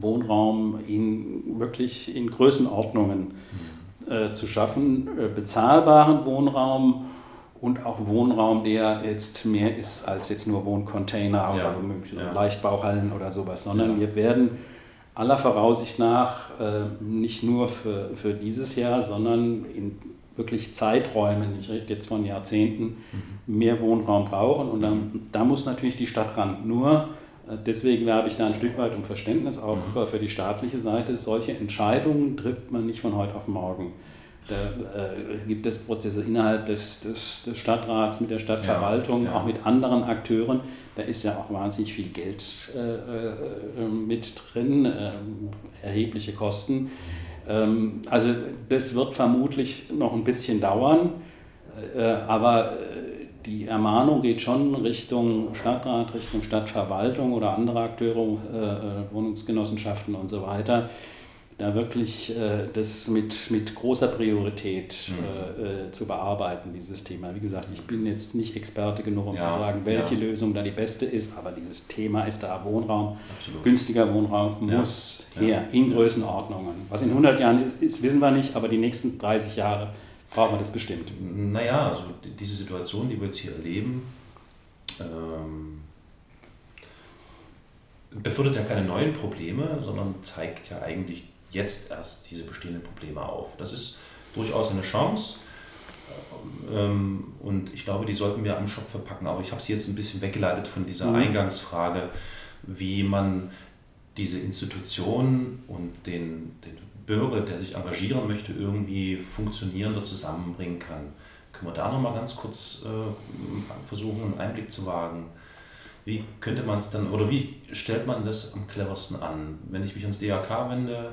Wohnraum in, wirklich in Größenordnungen mhm. zu schaffen, bezahlbaren Wohnraum und auch Wohnraum, der jetzt mehr ist als jetzt nur Wohncontainer oder ja. Leichtbauhallen oder sowas, sondern wir werden aller Voraussicht nach äh, nicht nur für, für dieses Jahr, sondern in wirklich Zeiträumen, ich rede jetzt von Jahrzehnten, mhm. mehr Wohnraum brauchen und dann, mhm. da muss natürlich die Stadt ran. Nur äh, deswegen werbe ich da ein Stück weit um Verständnis auch mhm. für die staatliche Seite. Solche Entscheidungen trifft man nicht von heute auf morgen. Da äh, gibt es Prozesse innerhalb des, des, des, Stadtrats, mit der Stadtverwaltung, ja, ja. auch mit anderen Akteuren. Da ist ja auch wahnsinnig viel Geld äh, äh, mit drin, äh, erhebliche Kosten. Ähm, also das wird vermutlich noch ein bisschen dauern, äh, aber äh, die Ermahnung geht schon Richtung Stadtrat, Richtung Stadtverwaltung oder andere Akteure, Wohnungsgenossenschaften und so weiter da wirklich äh, das mit, mit großer Priorität mhm. äh, zu bearbeiten, dieses Thema. Wie gesagt, ich bin jetzt nicht Experte genug, um ja, zu sagen, welche ja. Lösung da die beste ist, aber dieses Thema ist da Wohnraum, Absolut. günstiger Wohnraum muss ja. her, in Größenordnungen. Was in 100 Jahren ist, wissen wir nicht, aber die nächsten 30 Jahre brauchen wir das bestimmt. Naja, also diese Situation, die wir jetzt hier erleben, ähm, befördert ja keine neuen Probleme, sondern zeigt ja eigentlich jetzt erst diese bestehenden Probleme auf. Das ist durchaus eine Chance. Ähm, und ich glaube, die sollten wir am Shop verpacken. Aber ich habe sie jetzt ein bisschen weggeleitet von dieser mhm. Eingangsfrage, wie man diese Institution und den, den Bürger, der sich engagieren möchte, irgendwie funktionierender zusammenbringen kann. Können wir da nochmal ganz kurz äh, versuchen, einen Einblick zu wagen? Wie könnte man es dann, oder wie stellt man das am cleversten an? Wenn ich mich ans DRK wende,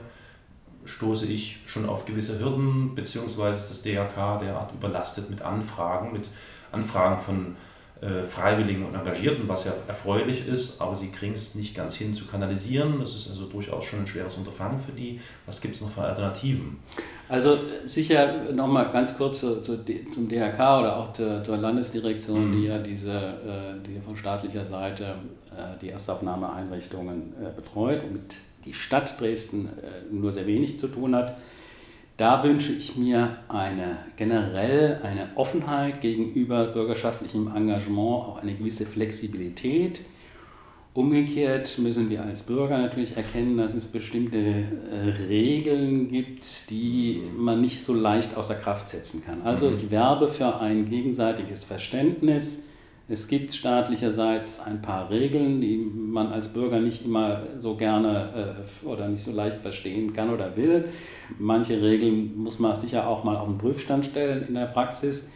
stoße ich schon auf gewisse Hürden, beziehungsweise ist das DRK derart überlastet mit Anfragen, mit Anfragen von äh, Freiwilligen und Engagierten, was ja erfreulich ist, aber sie kriegen es nicht ganz hin zu kanalisieren. Das ist also durchaus schon ein schweres Unterfangen für die. Was gibt es noch für Alternativen? Also sicher nochmal ganz kurz zu, zu, zum DRK oder auch zur, zur Landesdirektion, mhm. die ja diese, äh, die von staatlicher Seite äh, die Erstaufnahmeeinrichtungen betreut und mit die Stadt Dresden nur sehr wenig zu tun hat. Da wünsche ich mir eine generell eine Offenheit gegenüber bürgerschaftlichem Engagement, auch eine gewisse Flexibilität. Umgekehrt müssen wir als Bürger natürlich erkennen, dass es bestimmte äh, Regeln gibt, die man nicht so leicht außer Kraft setzen kann. Also mhm. ich werbe für ein gegenseitiges Verständnis es gibt staatlicherseits ein paar Regeln, die man als Bürger nicht immer so gerne äh, oder nicht so leicht verstehen kann oder will. Manche Regeln muss man sicher auch mal auf den Prüfstand stellen in der Praxis.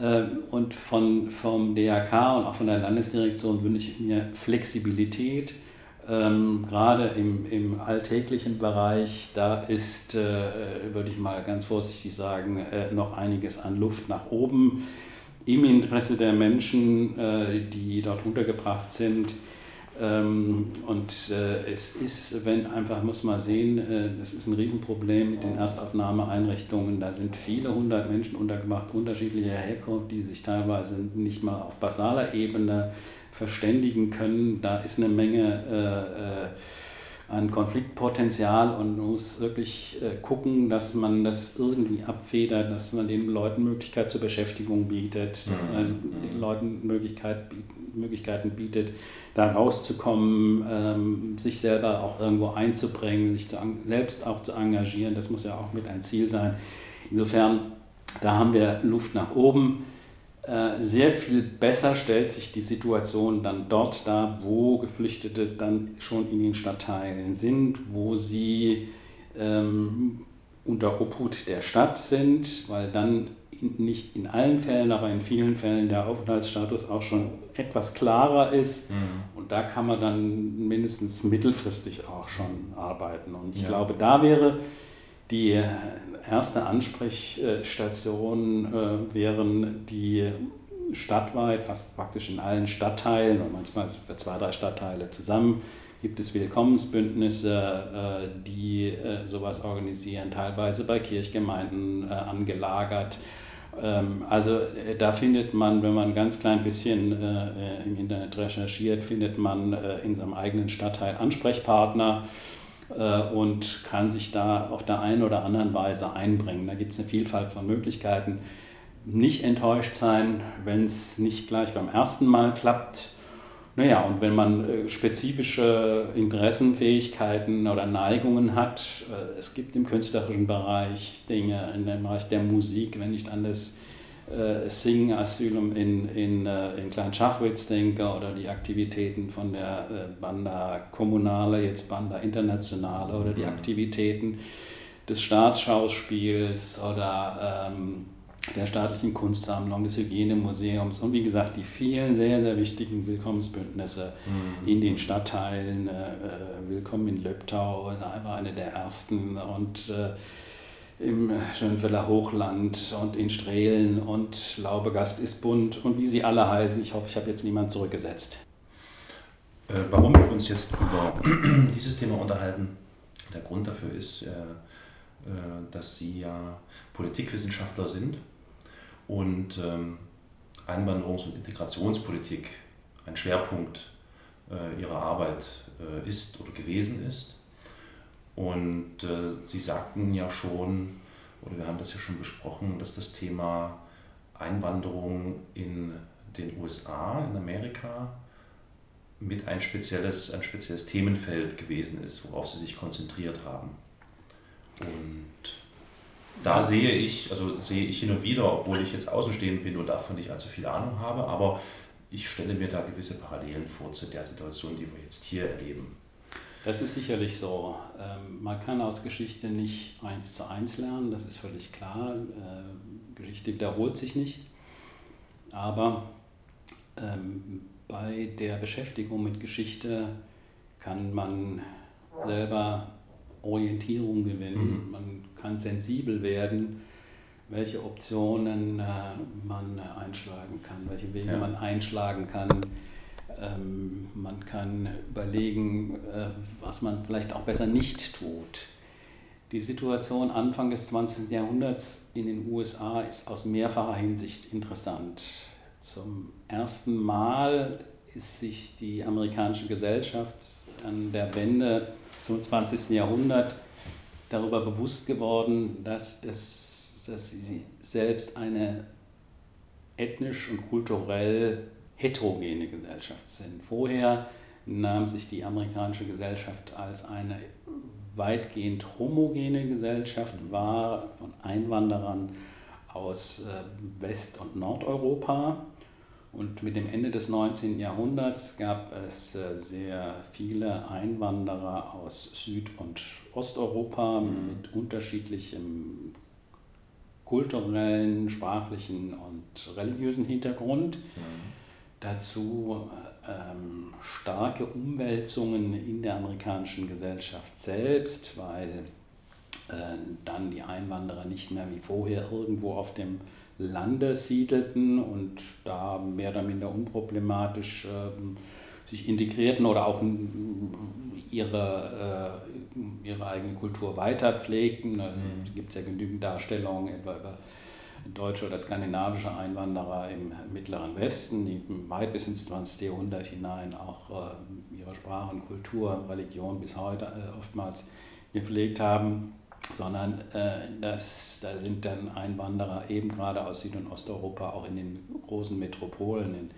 Äh, und von, vom DRK und auch von der Landesdirektion wünsche ich mir Flexibilität. Ähm, gerade im, im alltäglichen Bereich, da ist, äh, würde ich mal ganz vorsichtig sagen, äh, noch einiges an Luft nach oben im Interesse der Menschen, äh, die dort untergebracht sind. Ähm, und äh, es ist, wenn einfach, muss man sehen, äh, das ist ein Riesenproblem mit den Erstaufnahmeeinrichtungen. Da sind viele hundert Menschen untergebracht, unterschiedlicher Herkunft, die sich teilweise nicht mal auf basaler Ebene verständigen können. Da ist eine Menge an Konfliktpotenzial und man muss wirklich äh, gucken, dass man das irgendwie abfedert, dass man den Leuten Möglichkeit zur Beschäftigung bietet, dass man mhm. den Leuten Möglichkeit, Möglichkeiten bietet, da rauszukommen, ähm, sich selber auch irgendwo einzubringen, sich selbst auch zu engagieren. Das muss ja auch mit ein Ziel sein. Insofern, da haben wir Luft nach oben. Äh, sehr viel besser stellt sich die Situation dann dort dar, wo Geflüchtete dann schon in den Stadtteilen sind, wo sie ähm, unter Obhut der Stadt sind, weil dann in, nicht in allen Fällen, aber in vielen Fällen der Aufenthaltsstatus auch schon etwas klarer ist. Mhm. Und da kann man dann mindestens mittelfristig auch schon arbeiten. Und ich ja. glaube, da wäre die erste Ansprechstation äh, wären die stadtweit, fast praktisch in allen Stadtteilen und manchmal für zwei, drei Stadtteile zusammen gibt es Willkommensbündnisse, äh, die äh, sowas organisieren, teilweise bei Kirchgemeinden angelagert. Ähm, also da findet man, wenn man ein ganz klein bisschen im Internet recherchiert, findet man in seinem eigenen Stadtteil Ansprechpartner und kann sich da auf der einen oder anderen Weise einbringen. Da gibt es eine Vielfalt von Möglichkeiten. Nicht enttäuscht sein, wenn es nicht gleich beim ersten Mal klappt. Naja, und wenn man äh, spezifische Interessenfähigkeiten oder Neigungen hat, äh, es gibt im künstlerischen Bereich Dinge, in dem Bereich der Musik, wenn nicht an das äh, Sing Asylum in, in, äh, in Kleinschachwitz denke oder die Aktivitäten von der äh, Banda Kommunale, jetzt Banda Internationale oder die mhm. Aktivitäten des Staatsschauspiels oder ähm, der staatlichen Kunstsammlung, des Hygienemuseums und wie gesagt die vielen sehr, sehr wichtigen Willkommensbündnisse mhm. in den Stadtteilen. Äh, äh Willkommen in Löbtau, einfach eine der ersten und äh, im Schönfelder Hochland und in Strehlen und Laubegast ist bunt und wie sie alle heißen. Ich hoffe, ich habe jetzt niemand zurückgesetzt. Äh, warum wir uns jetzt über dieses Thema unterhalten, der Grund dafür ist, äh, äh, dass Sie ja Politikwissenschaftler sind und ähm, Einwanderungs- und Integrationspolitik ein Schwerpunkt äh, Ihrer Arbeit äh, ist oder gewesen ist. Und äh, Sie sagten ja schon, oder wir haben das ja schon besprochen, dass das Thema Einwanderung in den USA, in Amerika, mit ein spezielles, ein spezielles Themenfeld gewesen ist, worauf Sie sich konzentriert haben. Und da sehe ich, also sehe ich hin und wieder, obwohl ich jetzt außenstehend bin und davon nicht allzu viel Ahnung habe, aber ich stelle mir da gewisse Parallelen vor zu der Situation, die wir jetzt hier erleben. Das ist sicherlich so. Ähm, man kann aus Geschichte nicht eins zu eins lernen, das ist völlig klar. Äh, Geschichte wiederholt sich nicht. Aber ähm, bei der Beschäftigung mit Geschichte kann man selber Orientierung gewinnen, mhm. man kann sensibel werden, welche Optionen äh, man einschlagen kann, welche Wege ja. man einschlagen kann. Ähm, man kann überlegen, äh, was man vielleicht auch besser nicht tut. Die Situation Anfang des 20. Jahrhunderts in den USA ist aus mehrfacher Hinsicht interessant. Zum ersten Mal ist sich die amerikanische Gesellschaft an der Wende zum 20. Jahrhundert darüber bewusst geworden, dass, es, dass sie selbst eine ethnisch und kulturell heterogene Gesellschaft sind. Vorher nahm sich die amerikanische Gesellschaft als eine weitgehend homogene Gesellschaft wahr, von Einwanderern aus äh, West- und Nordeuropa. Und mit dem Ende des 19. Jahrhunderts gab es äh, sehr viele Einwanderer aus Süd- und Osteuropa mhm. mit unterschiedlichem kulturellen, sprachlichen und religiösen Hintergrund. Mhm. Dazu ähm, starke Umwälzungen in der amerikanischen Gesellschaft selbst, weil äh, dann die Einwanderer nicht mehr wie vorher irgendwo auf dem Lande siedelten und da mehr oder minder unproblematisch äh, sich integrierten oder auch ihre, äh, ihre eigene Kultur weiter pflegten. Da mhm. gibt es ja genügend Darstellungen, etwa über deutsche oder skandinavische Einwanderer im Mittleren Westen, die weit bis ins 20. Jahrhundert hinein auch äh, ihre Sprache und Kultur, Religion bis heute äh, oftmals gepflegt haben, sondern äh, das, da sind dann Einwanderer eben gerade aus Süd- und Osteuropa auch in den großen Metropolen, in,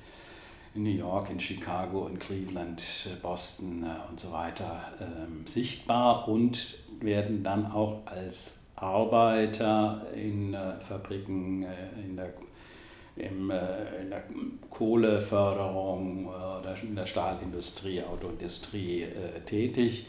in New York, in Chicago, in Cleveland, Boston und so weiter ähm, sichtbar und werden dann auch als Arbeiter in äh, Fabriken, äh, in der, im, äh, in der Kohleförderung oder in der Stahlindustrie, Autoindustrie tätig,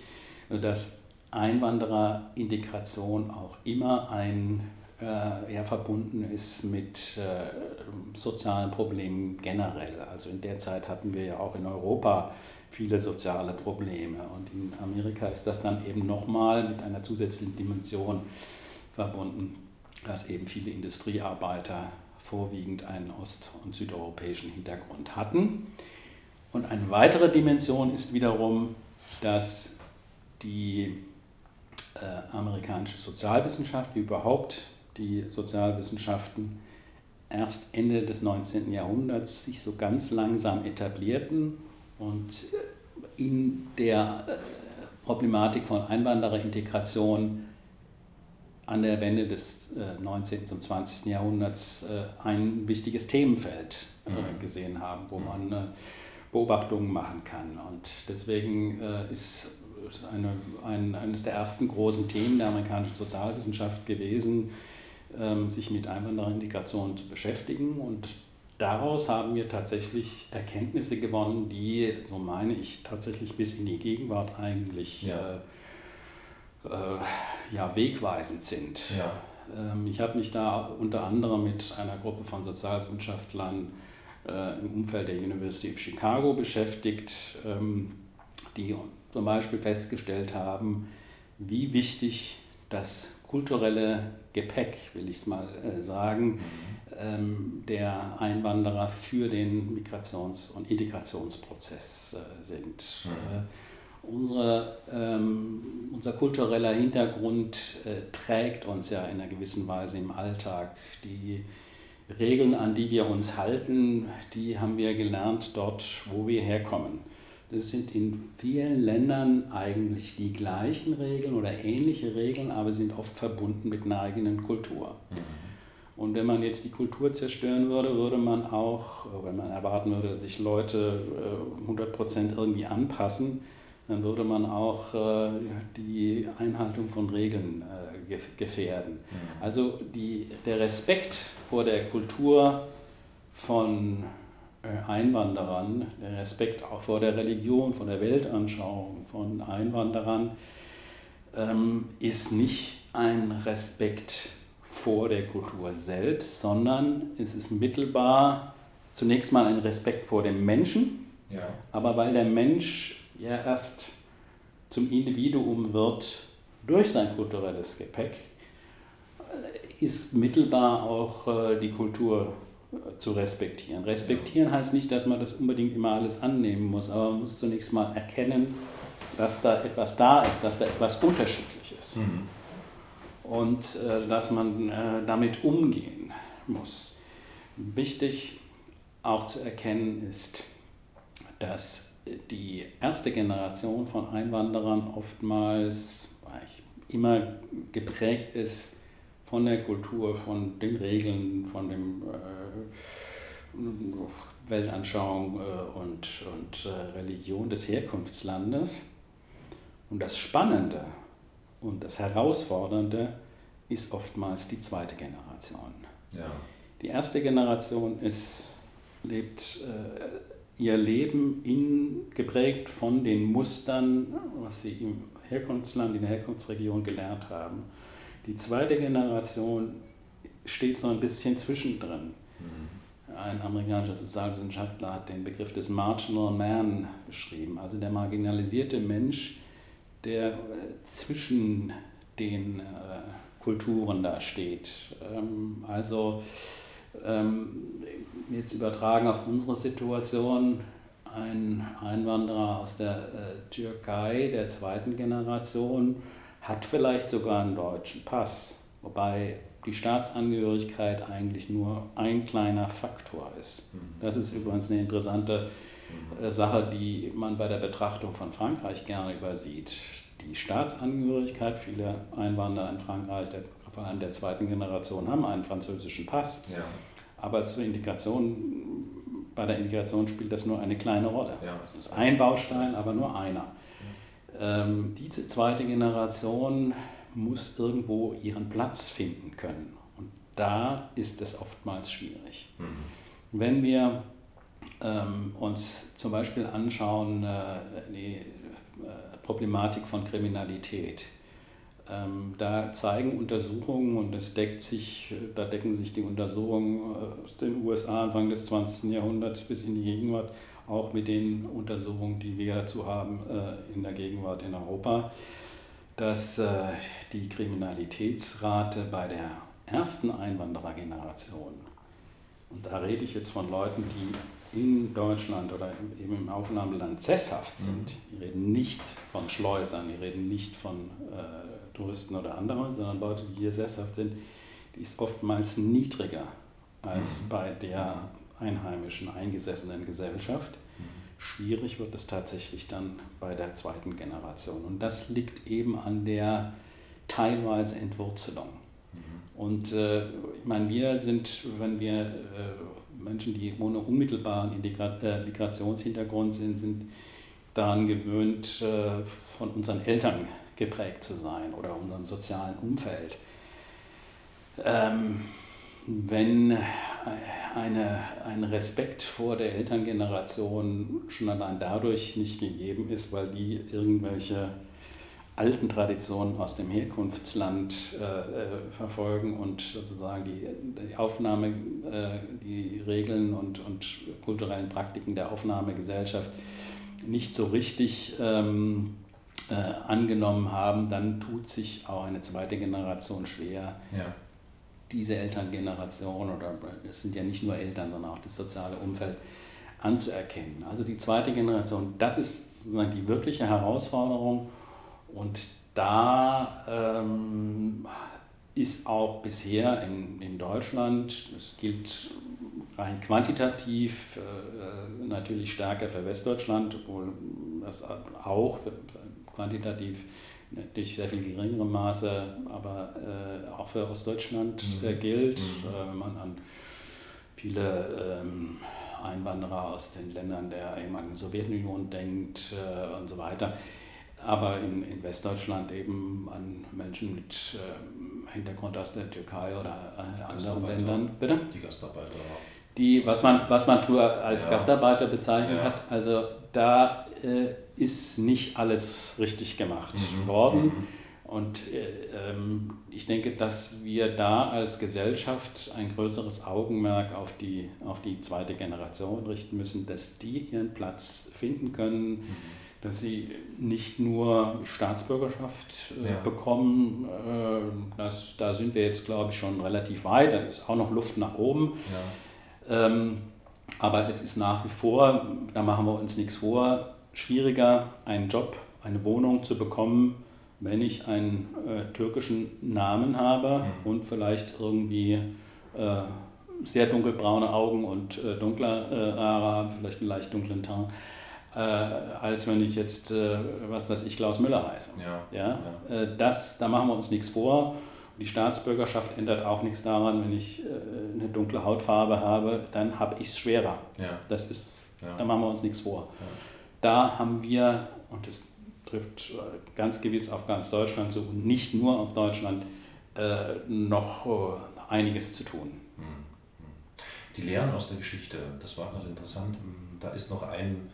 dass Einwandererintegration auch immer ein ja, verbunden ist mit äh, sozialen Problemen generell. Also in der Zeit hatten wir ja auch in Europa viele soziale Probleme und in Amerika ist das dann eben nochmal mit einer zusätzlichen Dimension verbunden, dass eben viele Industriearbeiter vorwiegend einen ost- und südeuropäischen Hintergrund hatten. Und eine weitere Dimension ist wiederum, dass die äh, amerikanische Sozialwissenschaft, wie überhaupt die Sozialwissenschaften, erst Ende des 19. Jahrhunderts sich so ganz langsam etablierten und in der äh, Problematik von Einwandererintegration an der Wende des 19. und 20. Jahrhunderts äh, ein wichtiges Themenfeld äh, mhm. gesehen haben, wo man äh, Beobachtungen machen kann. Und deswegen ist eine, ein, eines der ersten großen Themen der amerikanischen Sozialwissenschaft gewesen, ähm, sich mit Einwandererintegration zu beschäftigen. Und daraus haben wir tatsächlich Erkenntnisse gewonnen, die, so meine ich, tatsächlich bis in die Gegenwart eigentlich ja äh, ja, wegweisend sind. Ja. Ähm, ich habe mich da unter anderem mit einer Gruppe von Sozialwissenschaftlern äh, im Umfeld der University of Chicago beschäftigt, ähm, die zum Beispiel festgestellt haben, wie wichtig das kulturelle Gepäck, will ich es mal äh, sagen, mhm. ähm, der Einwanderer für den Migrations- und Integrationsprozess äh, sind. Mhm. Äh, Unsere, ähm, unser kultureller Hintergrund äh, trägt uns ja in einer gewissen Weise im Alltag. Die Regeln, an die wir uns halten, die haben wir gelernt dort, wo wir herkommen. Das sind in vielen Ländern eigentlich die gleichen Regeln oder ähnliche Regeln, aber sind oft verbunden mit einer eigenen Kultur. Mhm. Und wenn man jetzt die Kultur zerstören würde, würde man auch, wenn man erwarten würde, dass sich Leute äh, 100% irgendwie anpassen, dann würde man auch äh, die Einhaltung von Regeln äh, gefährden. Also die, der Respekt vor der Kultur von äh, Einwanderern, der Respekt auch vor der Religion, vor der Weltanschauung von Einwanderern, ähm, ist nicht ein Respekt vor der Kultur selbst, sondern es ist mittelbar zunächst mal ein Respekt vor dem Menschen, ja. aber weil der Mensch ja erst zum Individuum wird durch sein kulturelles Gepäck, ist mittelbar auch äh, die Kultur äh, zu respektieren. Respektieren heißt nicht, dass man das unbedingt immer alles annehmen muss, aber man muss zunächst mal erkennen, dass da etwas da ist, dass da etwas unterschiedlich ist. Mhm. Und äh, dass man äh, damit umgehen muss. Wichtig auch zu erkennen ist, dass die erste Generation von Einwanderern oftmals immer geprägt ist von der Kultur, von den Regeln, von dem äh, Weltanschauung äh, und, und äh, Religion des Herkunftslandes. Und das Spannende und das Herausfordernde ist oftmals die zweite Generation. Ja. Die erste Generation ist, lebt äh, ihr Leben in, geprägt von den Mustern, was sie im Herkunftsland, in der Herkunftsregion gelernt haben. Die zweite Generation steht so ein bisschen zwischendrin. Mhm. Ein amerikanischer Sozialwissenschaftler hat den Begriff des Marginal Man beschrieben, also der marginalisierte Mensch, der äh, zwischen den äh, Kulturen da steht. Ähm, also ähm, jetzt übertragen auf unsere Situation, ein Einwanderer aus der äh, Türkei der zweiten Generation hat vielleicht sogar einen deutschen Pass, wobei die Staatsangehörigkeit eigentlich nur ein kleiner Faktor ist. Mhm. Das ist übrigens eine interessante äh, Sache, die man bei der Betrachtung von Frankreich gerne übersieht. Die Staatsangehörigkeit, viele Einwanderer in Frankreich der, vor allem der zweiten Generation haben einen französischen Pass. Ja. Aber zur Integration, bei der Integration spielt das nur eine kleine Rolle. Ja. Das ist ein Baustein, aber nur einer. Ähm, diese zweite Generation muss irgendwo ihren Platz finden können. Und da ist es oftmals schwierig. Mhm. Wenn wir ähm, uns zum Beispiel anschauen, äh, die äh, Problematik von Kriminalität, da zeigen Untersuchungen, und das deckt sich, da decken sich die Untersuchungen äh, aus den USA Anfang des 20. Jahrhunderts bis in die Gegenwart auch mit den Untersuchungen, die wir dazu haben äh, in der Gegenwart in Europa, dass äh, die Kriminalitätsrate bei der ersten Einwanderergeneration, und da rede ich jetzt von Leuten, die in Deutschland oder eben im Aufnahmeland sesshaft sind, mhm. die reden nicht von Schleusern, die reden nicht von äh, Touristen oder anderen, sondern Leute, die hier sesshaft sind, die ist oftmals niedriger als mhm. bei der einheimischen, eingesessenen Gesellschaft. Schwierig wird es tatsächlich dann bei der zweiten Generation. Und das liegt eben an der teilweise Entwurzelung. Mhm. Und äh, ich meine, wir sind, wenn wir äh, Menschen, die ohne unmittelbaren Integra äh, Migrationshintergrund sind, sind daran gewöhnt, äh, von unseren Eltern geprägt zu sein oder unserem sozialen Umfeld. Ähm, wenn eine, ein Respekt vor der Elterngeneration schon allein dadurch nicht gegeben ist, weil die irgendwelche alten Traditionen aus dem Herkunftsland äh, äh verfolgen und sozusagen die, die Aufnahme, äh, die Regeln und, und kulturellen Praktiken der Aufnahmegesellschaft nicht so richtig ähm, äh, angenommen haben, dann tut sich auch eine zweite Generation schwer, ja diese Elterngeneration oder es sind ja nicht nur Eltern, sondern auch das soziale Umfeld anzuerkennen. Also die zweite Generation, das ist sozusagen die wirkliche Herausforderung und da ähm, ist auch bisher in, in Deutschland, das gilt rein quantitativ äh, natürlich stärker für Westdeutschland, obwohl das auch für, quantitativ natürlich sehr viel geringerem Maße, aber äh, auch für Ostdeutschland äh, mhm. gilt, mhm. Äh, wenn man an viele ähm, Einwanderer aus den Ländern der ehemaligen Sowjetunion denkt äh, und so weiter. Aber in, in Westdeutschland eben an Menschen mit Hintergrund aus der Türkei oder äh, anderen. Ländern. Bitte? Die Gastarbeiter. Die, was man, was man früher als Ja. Gastarbeiter bezeichnet Ja. hat, also da äh, ist nicht alles richtig gemacht Mhm. worden. Und äh, ähm, ich denke, dass wir da als Gesellschaft ein größeres Augenmerk auf die, auf die zweite Generation richten müssen, dass die ihren Platz finden können, Mhm. dass sie nicht nur Staatsbürgerschaft äh, Ja. bekommen. Äh, das, da sind wir jetzt, glaube ich, schon relativ weit. Da ist auch noch Luft nach oben. Ja. Ähm, aber es ist nach wie vor, da machen wir uns nichts vor, schwieriger, einen Job, eine Wohnung zu bekommen, wenn ich einen äh, türkischen Namen habe und vielleicht irgendwie äh, sehr dunkelbraune Augen und äh, dunkler äh, Haare habe, vielleicht einen leicht dunklen Teint, äh, als wenn ich jetzt, äh, was weiß ich, Klaus Müller heiße. Ja. Ja? Äh, das, da machen wir uns nichts vor. Die Staatsbürgerschaft ändert auch nichts daran, wenn ich eine dunkle Hautfarbe habe, dann habe ich es schwerer. Ja. Das ist, Ja. da machen wir uns nichts vor. Da haben wir, und das trifft ganz gewiss auf ganz Deutschland zu und nicht nur auf Deutschland, äh, noch äh, einiges zu tun. Die Lehren aus der Geschichte, das war gerade interessant. Da ist noch ein,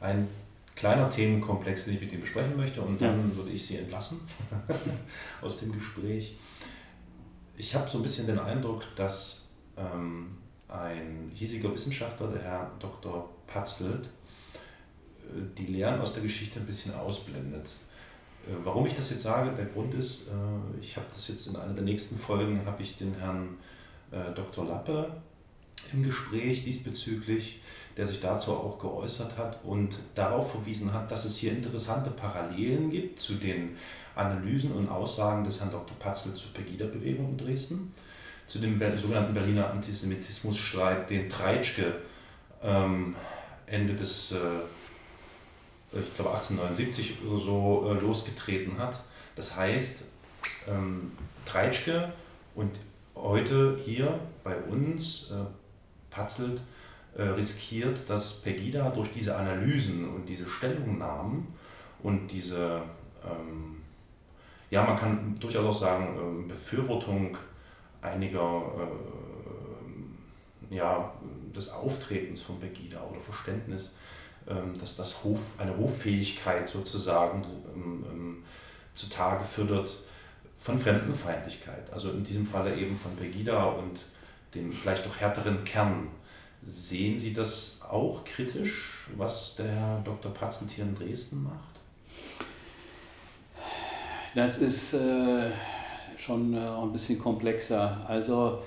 ein kleiner Themenkomplex, den ich mit Ihnen besprechen möchte und Ja. dann würde ich Sie entlassen aus dem Gespräch. Ich habe so ein bisschen den Eindruck, dass ähm, ein hiesiger Wissenschaftler, der Herr Dr. Patzelt, die Lehren aus der Geschichte ein bisschen ausblendet. Äh, Warum ich das jetzt sage, der Grund ist, äh, ich habe das jetzt in einer der nächsten Folgen, habe ich den Herrn äh, Dr. Lappe im Gespräch diesbezüglich, der sich dazu auch geäußert hat und darauf verwiesen hat, dass es hier interessante Parallelen gibt zu den Analysen und Aussagen des Herrn Dr. Patzel zur Pegida-Bewegung in Dresden, zu dem sogenannten Berliner Antisemitismusstreit, den Treitschke ähm, Ende des, äh, ich glaube 1879 oder so, äh, losgetreten hat. Das heißt, ähm, Treitschke und heute hier bei uns äh, Patzelt äh, riskiert, dass Pegida durch diese Analysen und diese Stellungnahmen und diese, ähm, ja, man kann durchaus auch sagen, ähm, Befürwortung einiger, äh, ja, des Auftretens von Pegida oder Verständnis, dass das Hof, eine Hoffähigkeit sozusagen ähm, ähm, zutage fördert von Fremdenfeindlichkeit. Also in diesem Falle eben von Pegida und dem vielleicht doch härteren Kern. Sehen Sie das auch kritisch, was der Herr Dr. Patzelt hier in Dresden macht? Das ist äh, schon äh, ein bisschen komplexer. Also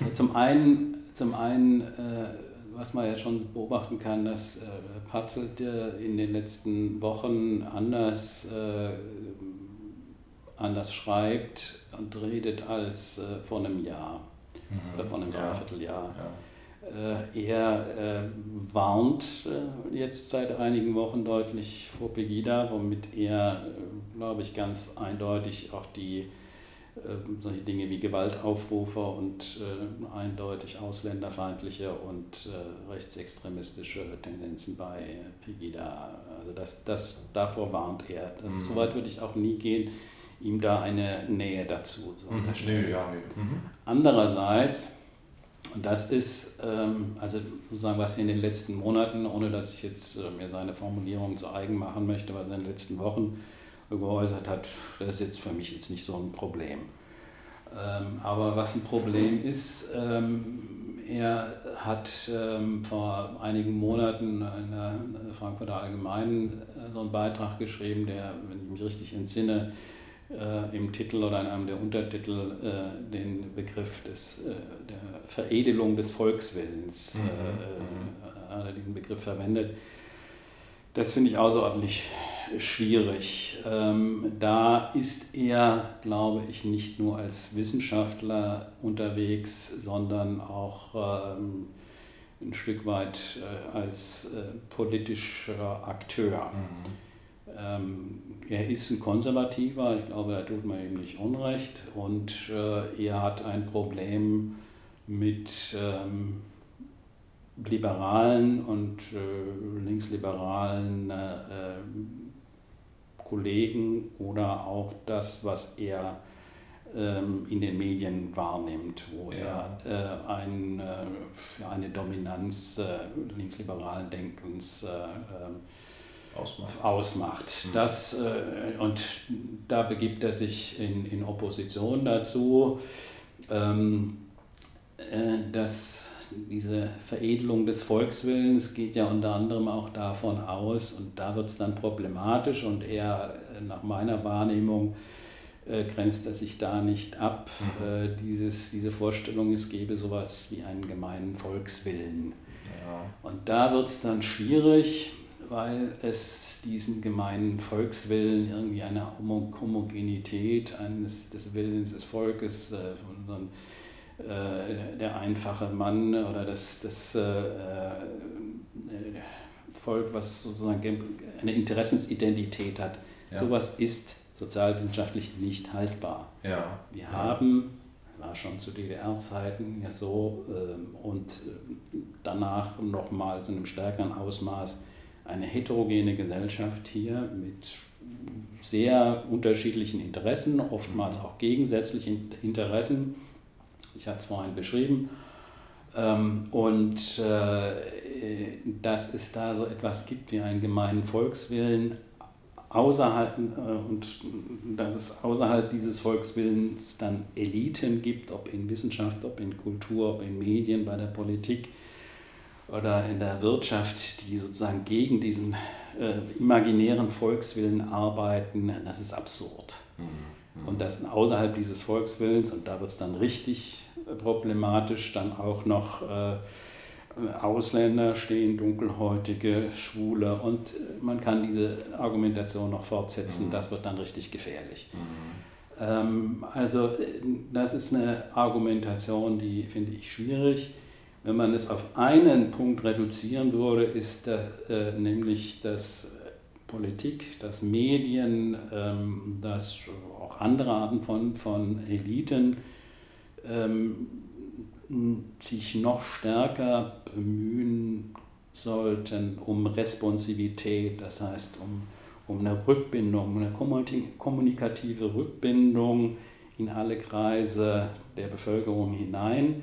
äh, zum einen, zum einen äh, was man ja schon beobachten kann, dass äh, Patzelt äh, in den letzten Wochen anders, äh, anders schreibt und redet als äh, vor einem Jahr oder vor einem Ja. Dreivierteljahr. Ja. Äh, er äh, warnt äh, jetzt seit einigen Wochen deutlich vor Pegida, womit er, äh, glaube ich, ganz eindeutig auch die solche Dinge wie Gewaltaufrufe und äh, eindeutig ausländerfeindliche und äh, rechtsextremistische Tendenzen bei Pegida, also das, das, davor warnt er. Also Mhm. Soweit würde ich auch nie gehen, ihm da eine Nähe dazu zu unterstellen. Nö, ja, nö. Mhm. Andererseits, und das ist, ähm, also sozusagen, was in den letzten Monaten, ohne dass ich jetzt äh, mir seine Formulierung zu eigen machen möchte, was in den letzten Wochen geäußert hat, das ist jetzt für mich jetzt nicht so ein Problem. Ähm, aber was ein Problem ist, ähm, er hat ähm, vor einigen Monaten in der Frankfurter Allgemeinen äh, so einen Beitrag geschrieben, der, wenn ich mich richtig entsinne, äh, im Titel oder in einem der Untertitel äh, den Begriff des, äh, der Veredelung des Volkswillens, Mhm, äh, äh, hat er diesen Begriff verwendet. Das finde ich außerordentlich schwierig. Ähm, da ist er, glaube ich, nicht nur als Wissenschaftler unterwegs, sondern auch ähm, ein Stück weit äh, als äh, politischer Akteur. Ähm, er ist ein Konservativer, ich glaube, da tut man ihm nicht Unrecht und äh, er hat ein Problem mit ähm, liberalen und äh, linksliberalen äh, Kollegen oder auch das, was er ähm, in den Medien wahrnimmt, wo ja. er äh, ein, äh, eine Dominanz äh, linksliberalen Denkens äh, ähm, ausmacht. ausmacht. Mhm. Das, äh, und da begibt er sich in, in Opposition dazu, ähm, äh, dass diese Veredelung des Volkswillens geht ja unter anderem auch davon aus, und da wird es dann problematisch und eher nach meiner Wahrnehmung äh, grenzt er sich da nicht ab. Mhm. Äh, dieses, diese Vorstellung, es gebe sowas wie einen gemeinen Volkswillen. Ja. Und da wird es dann schwierig, weil es diesen gemeinen Volkswillen irgendwie eine Homogenität eines, des Willens des Volkes, äh, von, äh, der einfache Mann oder das, das äh, äh, Volk, was sozusagen eine Interessensidentität hat, ja. sowas ist sozialwissenschaftlich nicht haltbar. Ja. Wir ja. haben, das war schon zu DDR-Zeiten ja so, äh, und danach nochmal zu einem stärkeren Ausmaß eine heterogene Gesellschaft hier mit sehr unterschiedlichen Interessen, oftmals auch gegensätzlichen Interessen. Ich hatte es vorhin beschrieben. Ähm, und äh, dass es da so etwas gibt wie einen gemeinen Volkswillen, außerhalb äh, und dass es außerhalb dieses Volkswillens dann Eliten gibt, ob in Wissenschaft, ob in Kultur, ob in Medien, bei der Politik oder in der Wirtschaft, die sozusagen gegen diesen äh, imaginären Volkswillen arbeiten, das ist absurd. Mhm. Und das außerhalb dieses Volkswillens, und da wird es dann richtig problematisch, dann auch noch äh, Ausländer stehen, Dunkelhäutige, Schwule und äh, man kann diese Argumentation noch fortsetzen, mhm. das wird dann richtig gefährlich. Mhm. Ähm, also äh, das ist eine Argumentation, die finde ich schwierig. Wenn man es auf einen Punkt reduzieren würde, ist das, äh, nämlich, dass Politik, dass Medien, ähm, dass auch andere Arten von, von Eliten ähm, sich noch stärker bemühen sollten um Responsivität, das heißt um, um eine Rückbindung, eine kommunikative Rückbindung in alle Kreise der Bevölkerung hinein.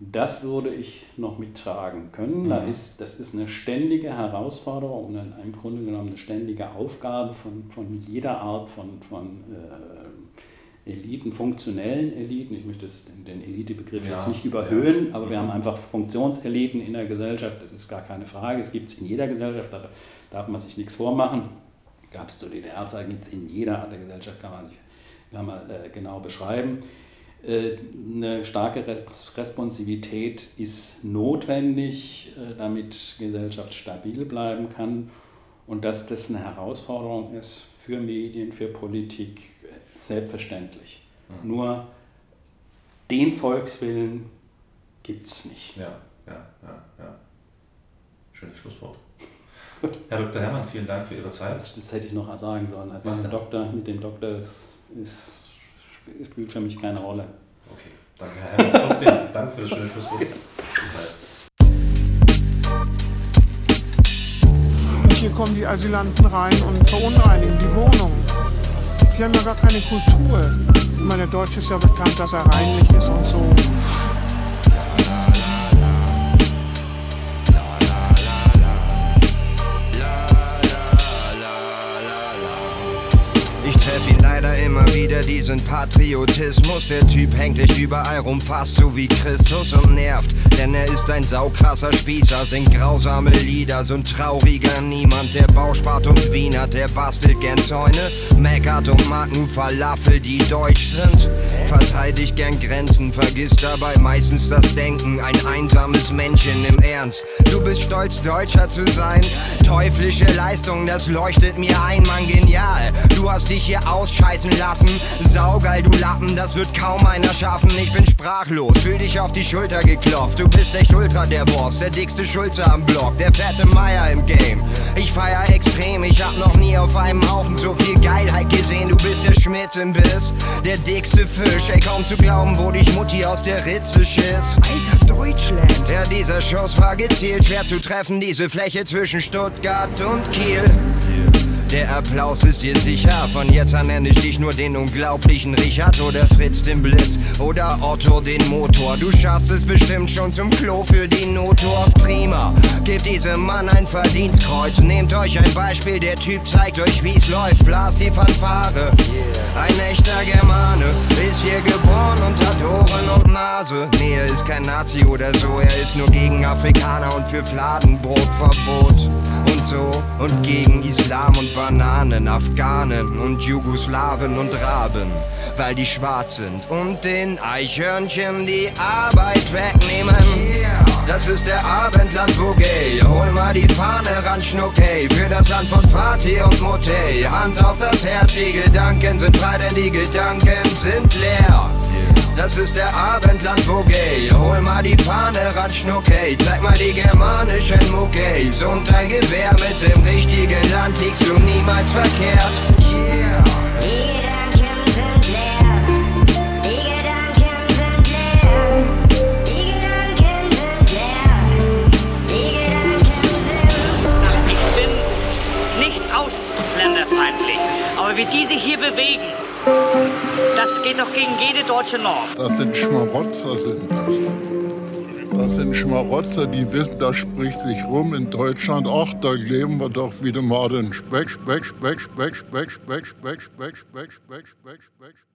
Das würde ich noch mittragen können. Da ist, das ist eine ständige Herausforderung und im Grunde genommen eine ständige Aufgabe von, von jeder Art von, von äh, Eliten, funktionellen Eliten, ich möchte den Elitebegriff ja, jetzt nicht überhöhen, aber wir haben einfach Funktionseliten in der Gesellschaft, das ist gar keine Frage, es gibt es in jeder Gesellschaft, da darf man sich nichts vormachen. Gab es zu DDR-Zeiten, gibt es in jeder Art der Gesellschaft, kann man sich kann man, äh, genau beschreiben. Äh, eine starke Responsivität ist notwendig, äh, damit Gesellschaft stabil bleiben kann und dass das eine Herausforderung ist für Medien, für Politik, selbstverständlich. Mhm. Nur den Volkswillen gibt es nicht. Ja, ja, ja, ja. Schönes Schlusswort. Herr Dr. Herrmann, vielen Dank für Ihre Zeit. Das hätte ich noch sagen sollen. Also Was Doktor, mit dem Doktor ist, ist, spielt für mich keine Rolle. Okay, danke Herr Herrmann. Trotzdem, danke für das schöne Schlusswort. hier kommen die Asylanten rein und verunreinigen die Wohnung die haben ja gar keine Kultur. Ich meine, der Deutsche ist ja bekannt, dass er reinlich ist und so. Immer wieder diesen Patriotismus. Der Typ hängt dich überall rum, fast so wie Christus und nervt. Denn er ist ein saukrasser Spießer, singt grausame Lieder, so ein trauriger Niemand. Der Bauspart und Wiener, der bastelt gern Zäune, meckert und mag nur Falafel, die deutsch sind. Verteidigt gern Grenzen, vergisst dabei meistens das Denken. Ein einsames Männchen im Ernst. Du bist stolz, Deutscher zu sein. Teuflische Leistung, das leuchtet mir ein, Mann, genial. Du hast dich hier ausschalten scheißen lassen. Saugeil, du Lappen, das wird kaum einer schaffen. Ich bin sprachlos, fühl dich auf die Schulter geklopft. Du bist echt ultra der Boss, der dickste Schulze am Block, der fette Meier im Game. Ich feier extrem, ich hab noch nie auf einem Haufen so viel Geilheit gesehen. Du bist der Schmidt im Biss, der dickste Fisch. Ey, kaum zu glauben, wo dich Mutti aus der Ritze schiss. Alter Deutschland! Ja, dieser Schuss war gezielt, schwer zu treffen, diese Fläche zwischen Stuttgart und Kiel. Der Applaus ist dir sicher. Von jetzt an nenne ich dich nur den unglaublichen Richard oder Fritz den Blitz oder Otto den Motor. Du schaffst es bestimmt schon zum Klo für die Notdorf. Prima, gebt diesem Mann ein Verdienstkreuz. Nehmt euch ein Beispiel, der Typ zeigt euch, wie's läuft. Blast die Fanfare. Ein echter Germane ist hier geboren und hat Ohren und Nase. Nee, er ist kein Nazi oder so, er ist nur gegen Afrikaner und für Fladenbrotverbot. Und so und gegen Islam und Bananen, Afghanen und Jugoslawen und Raben, weil die schwarz sind und den Eichhörnchen die Arbeit wegnehmen. Das ist der Abendland Boogie. Hol mal die Fahne ran, Schnuckey. Für das Land von Fatih und Motey. Hand auf das Herz, die Gedanken sind frei, denn die Gedanken sind leer. Das ist der Abendland Boogie. Hol mal die Fahne ran, Schnuckey. Zeig mal die germanischen Muckeys. Und dein Gewehr mit dem richtigen Land liegst du niemals verkehrt. Yeah. Aber wie die sich hier bewegen, das geht doch gegen jede deutsche Norm. Das sind Schmarotzer, sind das. Das sind Schmarotzer, die wissen, das spricht sich rum in Deutschland. Ach, da leben wir doch wieder mal den Speck, Speck, Speck, Speck, Speck, Speck, Speck, Speck, Speck, Speck, Speck, Speck, Speck.